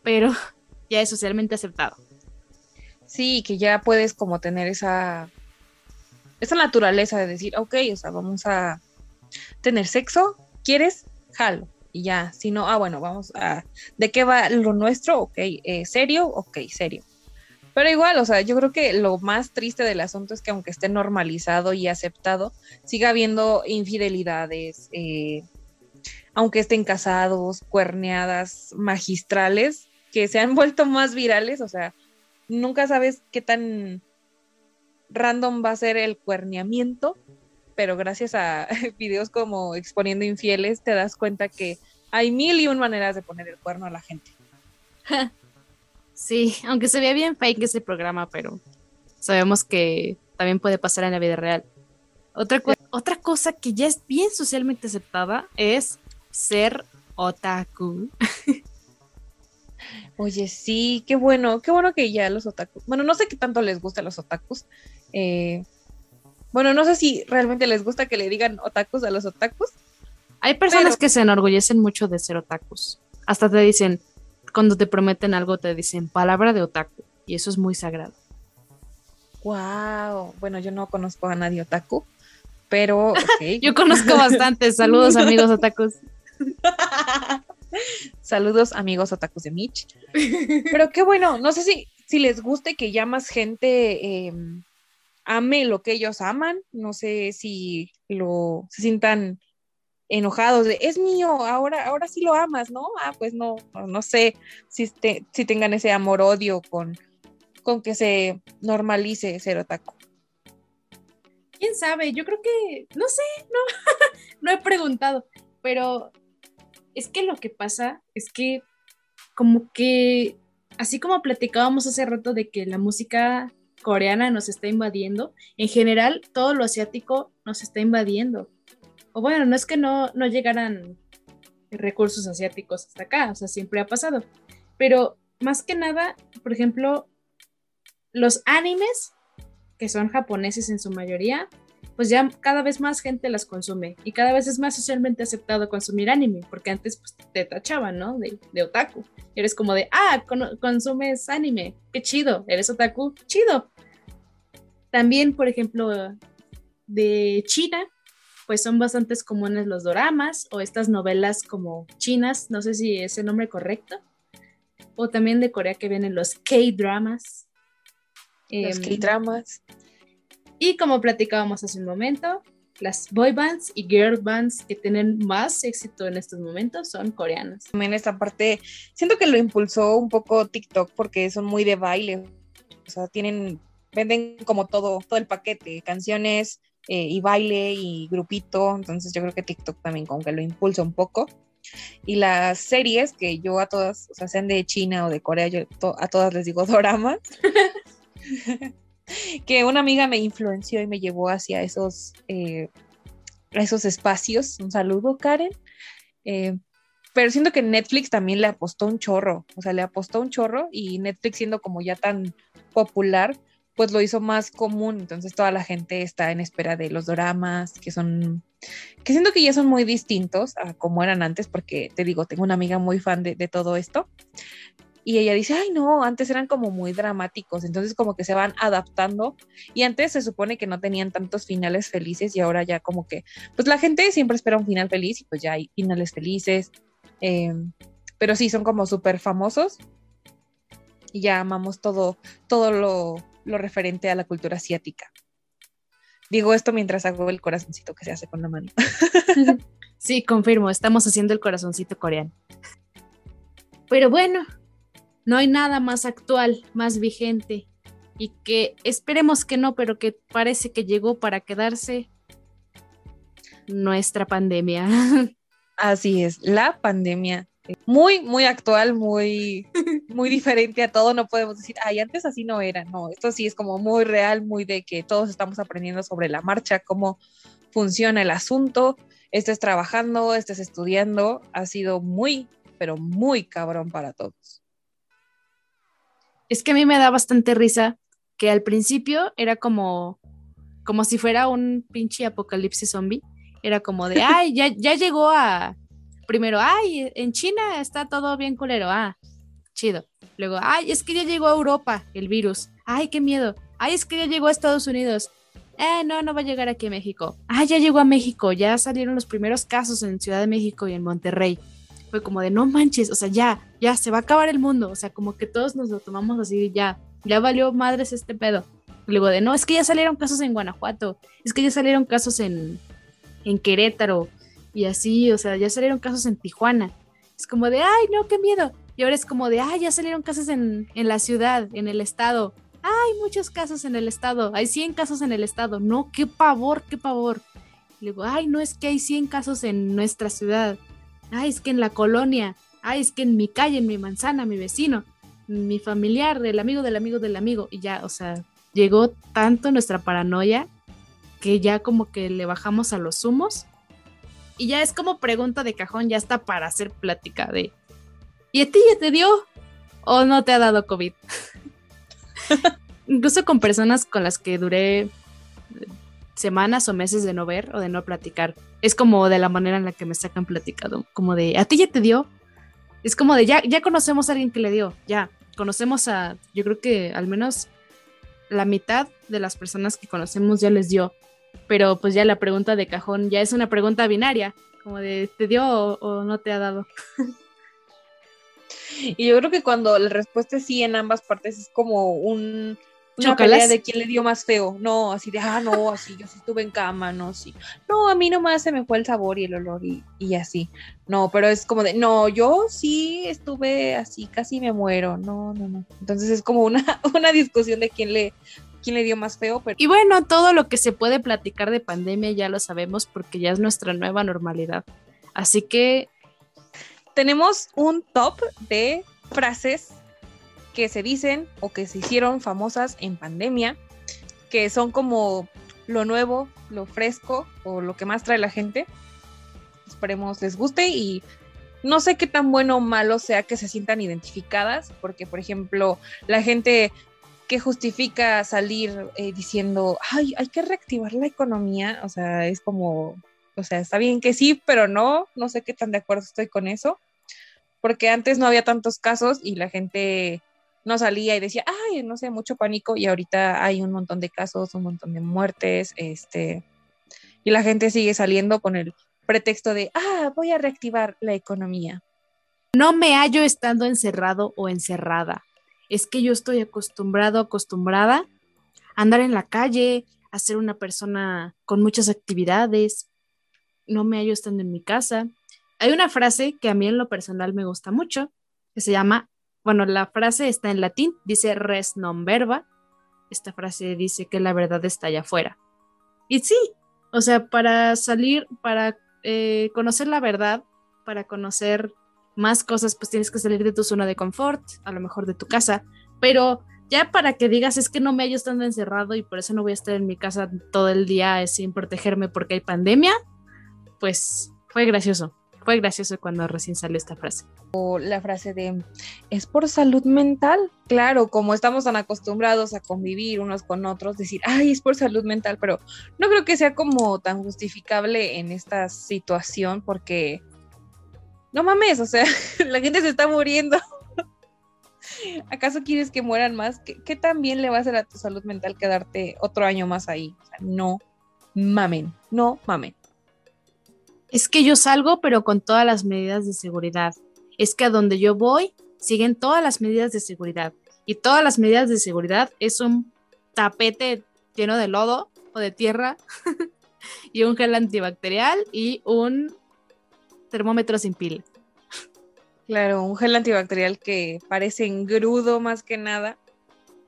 pero ya es socialmente aceptado. Sí, que ya puedes como tener esa, esa naturaleza de decir, ok, o sea, vamos a tener sexo, ¿quieres? Jalo. Y ya, si no, ah, bueno, vamos a, ¿de qué va lo nuestro? Ok, eh, serio, ok, serio. Pero igual, o sea, yo creo que lo más triste del asunto es que aunque esté normalizado y aceptado, siga habiendo infidelidades, eh, aunque estén casados, cuerneadas magistrales, que se han vuelto más virales, o sea, nunca sabes qué tan random va a ser el cuerneamiento, pero gracias a videos como Exponiendo Infieles te das cuenta que hay mil y un maneras de poner el cuerno a la gente. Sí, aunque se vea bien fake ese programa, pero sabemos que también puede pasar en la vida real. Otra, otra cosa que ya es bien socialmente aceptada es ser otaku. Oye, sí, qué bueno, qué bueno que ya los otakus. Bueno, no sé qué tanto les gusta a los otakus. Eh, bueno, no sé si realmente les gusta que le digan otakus a los otakus. Hay personas que se enorgullecen mucho de ser otakus. Hasta te dicen, cuando te prometen algo, te dicen palabra de otaku. Y eso es muy sagrado. Wow. Bueno, yo no conozco a nadie otaku, pero. yo conozco bastante. Saludos, amigos otakus. Saludos, amigos otakus de Mitch. Pero qué bueno, no sé si, si les guste que ya más gente em, ame lo que ellos aman. No sé si lo se sientan enojados de es mío, ahora, ahora sí lo amas, ¿no? Ah, pues no, no, sé si, si tengan ese amor-odio con, con que se normalice ser otaku. ¿Quién sabe? Yo creo que, no sé, no, no he preguntado, pero es que lo que pasa es que como que, así como platicábamos hace rato de que la música coreana nos está invadiendo, en general todo lo asiático nos está invadiendo. O bueno, no es que no, no llegaran recursos asiáticos hasta acá, o sea, siempre ha pasado. Pero más que nada, por ejemplo, los animes, que son japoneses en su mayoría, pues ya cada vez más gente las consume y cada vez es más socialmente aceptado consumir anime, porque antes pues, te tachaban, ¿no? De, de otaku. Y eres como de, ah, consumes anime, qué chido, eres otaku, chido. También, por ejemplo, de China, pues son bastantes comunes los doramas o estas novelas como chinas, no sé si es el nombre correcto, o también de Corea que vienen los K-dramas. Los em, K-dramas. Y como platicábamos hace un momento, las boy bands y girl bands que tienen más éxito en estos momentos son coreanas. También esta parte, siento que lo impulsó un poco TikTok porque son muy de baile. O sea, tienen, venden como todo, todo el paquete, canciones eh, y baile y grupito. Entonces yo creo que TikTok también como que lo impulsa un poco. Y las series que yo a todas, o sea, sean de China o de Corea, yo a todas les digo dorama. que una amiga me influenció y me llevó hacia esos, eh, esos espacios. Un saludo, Karen. Eh, pero siento que Netflix también le apostó un chorro, o sea, le apostó un chorro y Netflix siendo como ya tan popular, pues lo hizo más común, entonces toda la gente está en espera de los dramas, que son, que siento que ya son muy distintos a como eran antes, porque te digo, tengo una amiga muy fan de, de todo esto, y ella dice, ay no, antes eran como muy dramáticos, entonces como que se van adaptando y antes se supone que no tenían tantos finales felices y ahora ya como que, pues la gente siempre espera un final feliz y pues ya hay finales felices, em, pero sí, son como súper famosos y ya amamos todo, todo lo, lo referente a la cultura asiática. Digo esto mientras hago el corazoncito que se hace con la mano. Sí, confirmo, estamos haciendo el corazoncito coreano. Pero bueno, no hay nada más actual, más vigente y que esperemos que no, pero que parece que llegó para quedarse nuestra pandemia. Así es, la pandemia. Muy, muy actual, muy, muy diferente a todo. No podemos decir, ay, antes así no era. No, esto sí es como muy real, muy de que todos estamos aprendiendo sobre la marcha, cómo funciona el asunto. Estés trabajando, estés estudiando. Ha sido muy, pero muy cabrón para todos es que a mí me da bastante risa que al principio era como, como si fuera un pinche apocalipsis zombie. Era como de, ay, ya, ya llegó a, primero, ay, en China está todo bien culero, ah, chido. Luego, ay, es que ya llegó a Europa el virus, ay, qué miedo. Ay, es que ya llegó a Estados Unidos. Eh, no, no va a llegar aquí a México. Ah, ya llegó a México, ya salieron los primeros casos en Ciudad de México y en Monterrey como de no manches, o sea, ya, ya se va a acabar el mundo, o sea, como que todos nos lo tomamos así, ya, ya valió madres este pedo. Luego de no, es que ya salieron casos en Guanajuato, es que ya salieron casos en, en Querétaro y así, o sea, ya salieron casos en Tijuana. Es como de, ay, no, qué miedo. Y ahora es como de, ay, ya salieron casos en, en la ciudad, en el estado. Hay muchos casos en el estado, hay 100 casos en el estado. No, qué pavor, qué pavor. Y luego, ay, no es que hay 100 casos en nuestra ciudad ay, es que en la colonia, ay, es que en mi calle, en mi manzana, mi vecino, mi familiar, el amigo del amigo del amigo, y ya, o sea, llegó tanto nuestra paranoia que ya como que le bajamos a los humos y ya es como pregunta de cajón, ya está para hacer plática de, ¿y a ti ya te dio? o no te ha dado COVID. Incluso con personas con las que duré semanas o meses de no ver o de no platicar. Es como de la manera en la que me sacan platicado, como de, ¿a ti ya te dio? Es como de, ya, ya conocemos a alguien que le dio, ya, conocemos a, yo creo que al menos la mitad de las personas que conocemos ya les dio, pero pues ya la pregunta de cajón ya es una pregunta binaria, como de, ¿te dio o, no te ha dado? Y yo creo que cuando la respuesta es sí en ambas partes es como un, una pelea de quién le dio más feo. No, así de, ah, no, así, yo sí estuve en cama, no, sí. No, a mí nomás se me fue el sabor y el olor y, y, así. No, pero es como de, no, yo sí estuve así, casi me muero. No, no, no. Entonces es como una, una discusión de quién le, quién le dio más feo. Pero... Y bueno, todo lo que se puede platicar de pandemia ya lo sabemos porque ya es nuestra nueva normalidad. Así que... Tenemos un top de frases que se dicen o que se hicieron famosas en pandemia, que son como lo nuevo, lo fresco o lo que más trae la gente. Esperemos les guste y no sé qué tan bueno o malo sea que se sientan identificadas, porque por ejemplo, la gente que justifica salir eh, diciendo, ay, hay que reactivar la economía, o sea, es como, o sea, está bien que sí, pero no, no sé qué tan de acuerdo estoy con eso, porque antes no había tantos casos y la gente no salía y decía, ay, no sé, mucho pánico y ahorita hay un montón de casos, un montón de muertes, este, y la gente sigue saliendo con el pretexto de, ah, voy a reactivar la economía. No me hallo estando encerrado o encerrada. Es que yo estoy acostumbrado, acostumbrada a andar en la calle, a ser una persona con muchas actividades. No me hallo estando en mi casa. Hay una frase que a mí en lo personal me gusta mucho, que se llama bueno, la frase está en latín, dice res non verba. Esta frase dice que la verdad está allá afuera. Y sí, o sea, para salir, para eh, conocer la verdad, para conocer más cosas, pues tienes que salir de tu zona de confort, a lo mejor de tu casa, pero ya para que digas es que no me hallo estando encerrado y por eso no voy a estar en mi casa todo el día sin protegerme porque hay pandemia, pues fue gracioso. Fue gracioso cuando recién salió esta frase. O la frase de, ¿es por salud mental? Claro, como estamos tan acostumbrados a convivir unos con otros, decir, ay, es por salud mental, pero no creo que sea como tan justificable en esta situación porque, no mames, o sea, la gente se está muriendo. ¿Acaso quieres que mueran más? ¿Qué, ¿Qué, tan bien le va a hacer a tu salud mental quedarte otro año más ahí? O sea, no mamen, no mamen. Es que yo salgo, pero con todas las medidas de seguridad. Es que a donde yo voy, siguen todas las medidas de seguridad. Y todas las medidas de seguridad es un tapete lleno de lodo o de tierra y un gel antibacterial y un termómetro sin pila. Claro, un gel antibacterial que parece engrudo más que nada.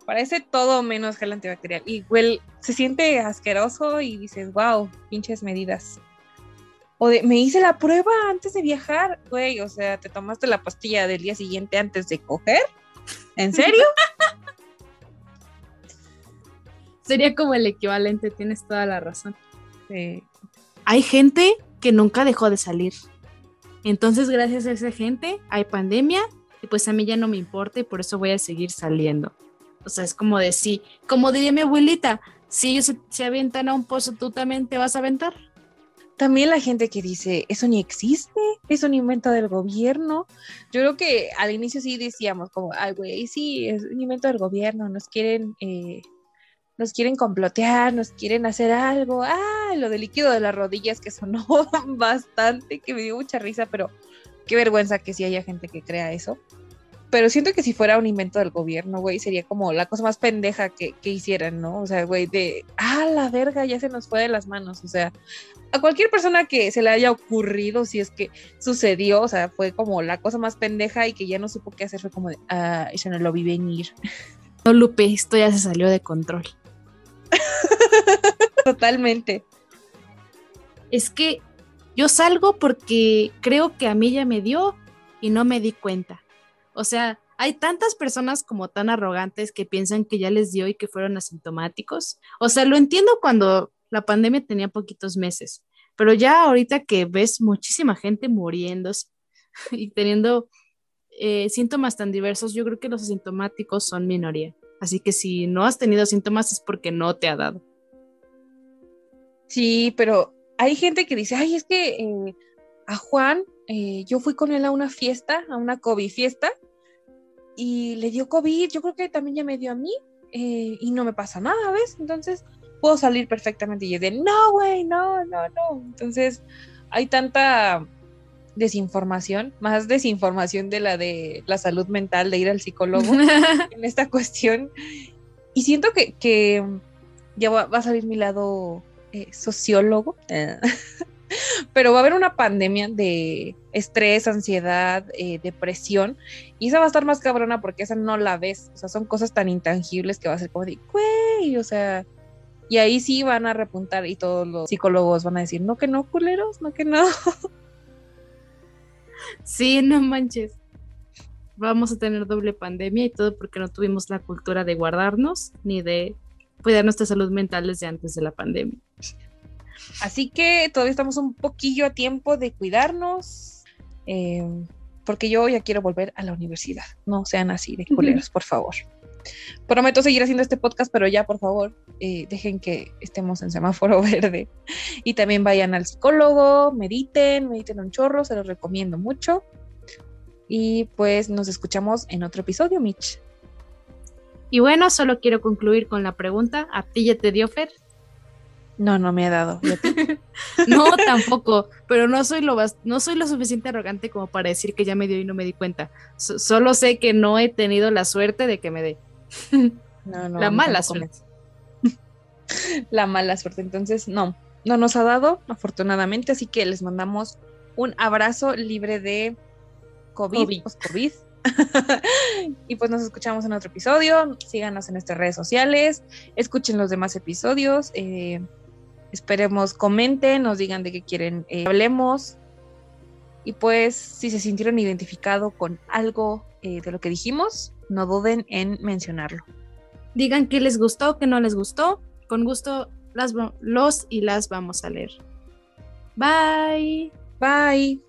Parece todo menos gel antibacterial. Y huele, se siente asqueroso y dices, wow, pinches medidas. O de, me hice la prueba antes de viajar, güey, o sea, te tomaste la pastilla del día siguiente antes de coger. ¿En serio? Sería como el equivalente, tienes toda la razón. Hay gente que nunca dejó de salir. Entonces, gracias a esa gente, hay pandemia y pues a mí ya no me importa y por eso voy a seguir saliendo. O sea, es como de sí, como diría mi abuelita, si ellos se, se avientan a un pozo, tú también te vas a aventar. También la gente que dice, eso ni existe, es un invento del gobierno. Yo creo que al inicio sí decíamos como, ay, güey, sí, es un invento del gobierno, nos quieren, eh, nos quieren complotear, nos quieren hacer algo. Ah, lo del líquido de las rodillas que sonó bastante, que me dio mucha risa, pero qué vergüenza que sí haya gente que crea eso. Pero siento que si fuera un invento del gobierno, güey, sería como la cosa más pendeja que, que hicieran, ¿no? O sea, güey, de, ah, la verga, ya se nos fue de las manos. O sea, a cualquier persona que se le haya ocurrido, si es que sucedió, o sea, fue como la cosa más pendeja y que ya no supo qué hacer, fue como de, ah, eso no lo vi venir. No, Lupe, esto ya se salió de control. Totalmente. Es que yo salgo porque creo que a mí ya me dio y no me di cuenta. O sea, hay tantas personas como tan arrogantes que piensan que ya les dio y que fueron asintomáticos. O sea, lo entiendo cuando la pandemia tenía poquitos meses, pero ya ahorita que ves muchísima gente muriéndose y teniendo eh, síntomas tan diversos, yo creo que los asintomáticos son minoría. Así que si no has tenido síntomas es porque no te ha dado. Sí, pero hay gente que dice, ay, es que eh, a Juan, eh, yo fui con él a una fiesta, a una COVID fiesta, y le dio COVID, yo creo que también ya me dio a mí, eh, y no me pasa nada, ¿ves? Entonces puedo salir perfectamente y es de, no, güey, no, no, no. Entonces hay tanta desinformación, más desinformación de la de la salud mental, de ir al psicólogo en esta cuestión. Y siento que, que ya va, va, a salir mi lado eh, sociólogo, pero va a haber una pandemia de estrés, ansiedad, eh, depresión, y esa va a estar más cabrona porque esa no la ves, o sea, son cosas tan intangibles que va a ser como de, güey, o sea, y ahí sí van a repuntar y todos los psicólogos van a decir, no que no, culeros, no que no. Sí, no manches. Vamos a tener doble pandemia y todo porque no tuvimos la cultura de guardarnos ni de cuidar nuestra salud mental desde antes de la pandemia. Así que todavía estamos un poquillo a tiempo de cuidarnos, eh, porque yo ya quiero volver a la universidad. No sean así de culeros, por favor. Prometo seguir haciendo este podcast, pero ya, por favor, eh, dejen que estemos en semáforo verde. Y también vayan al psicólogo, mediten, mediten un chorro, se los recomiendo mucho. Y pues nos escuchamos en otro episodio, Mitch. Y bueno, solo quiero concluir con la pregunta, ¿a ti ya te dio Fer? No, no me ha dado. no, tampoco, pero no soy, lo no soy lo suficiente arrogante como para decir que ya me dio y no me di cuenta. solo sé que no he tenido la suerte de que me dé. No, no, la mala suerte. La mala suerte. Entonces, no, no nos ha dado, afortunadamente, así que les mandamos un abrazo libre de COVID. COVID. y pues nos escuchamos en otro episodio. Síganos en nuestras redes sociales. Escuchen los demás episodios. Eh, esperemos, comenten, nos digan de qué quieren eh, hablemos. Y pues, si se sintieron identificados con algo eh, de lo que dijimos, no duden en mencionarlo. Digan qué les gustó, qué no les gustó. Con gusto las, los y las vamos a leer. Bye. Bye.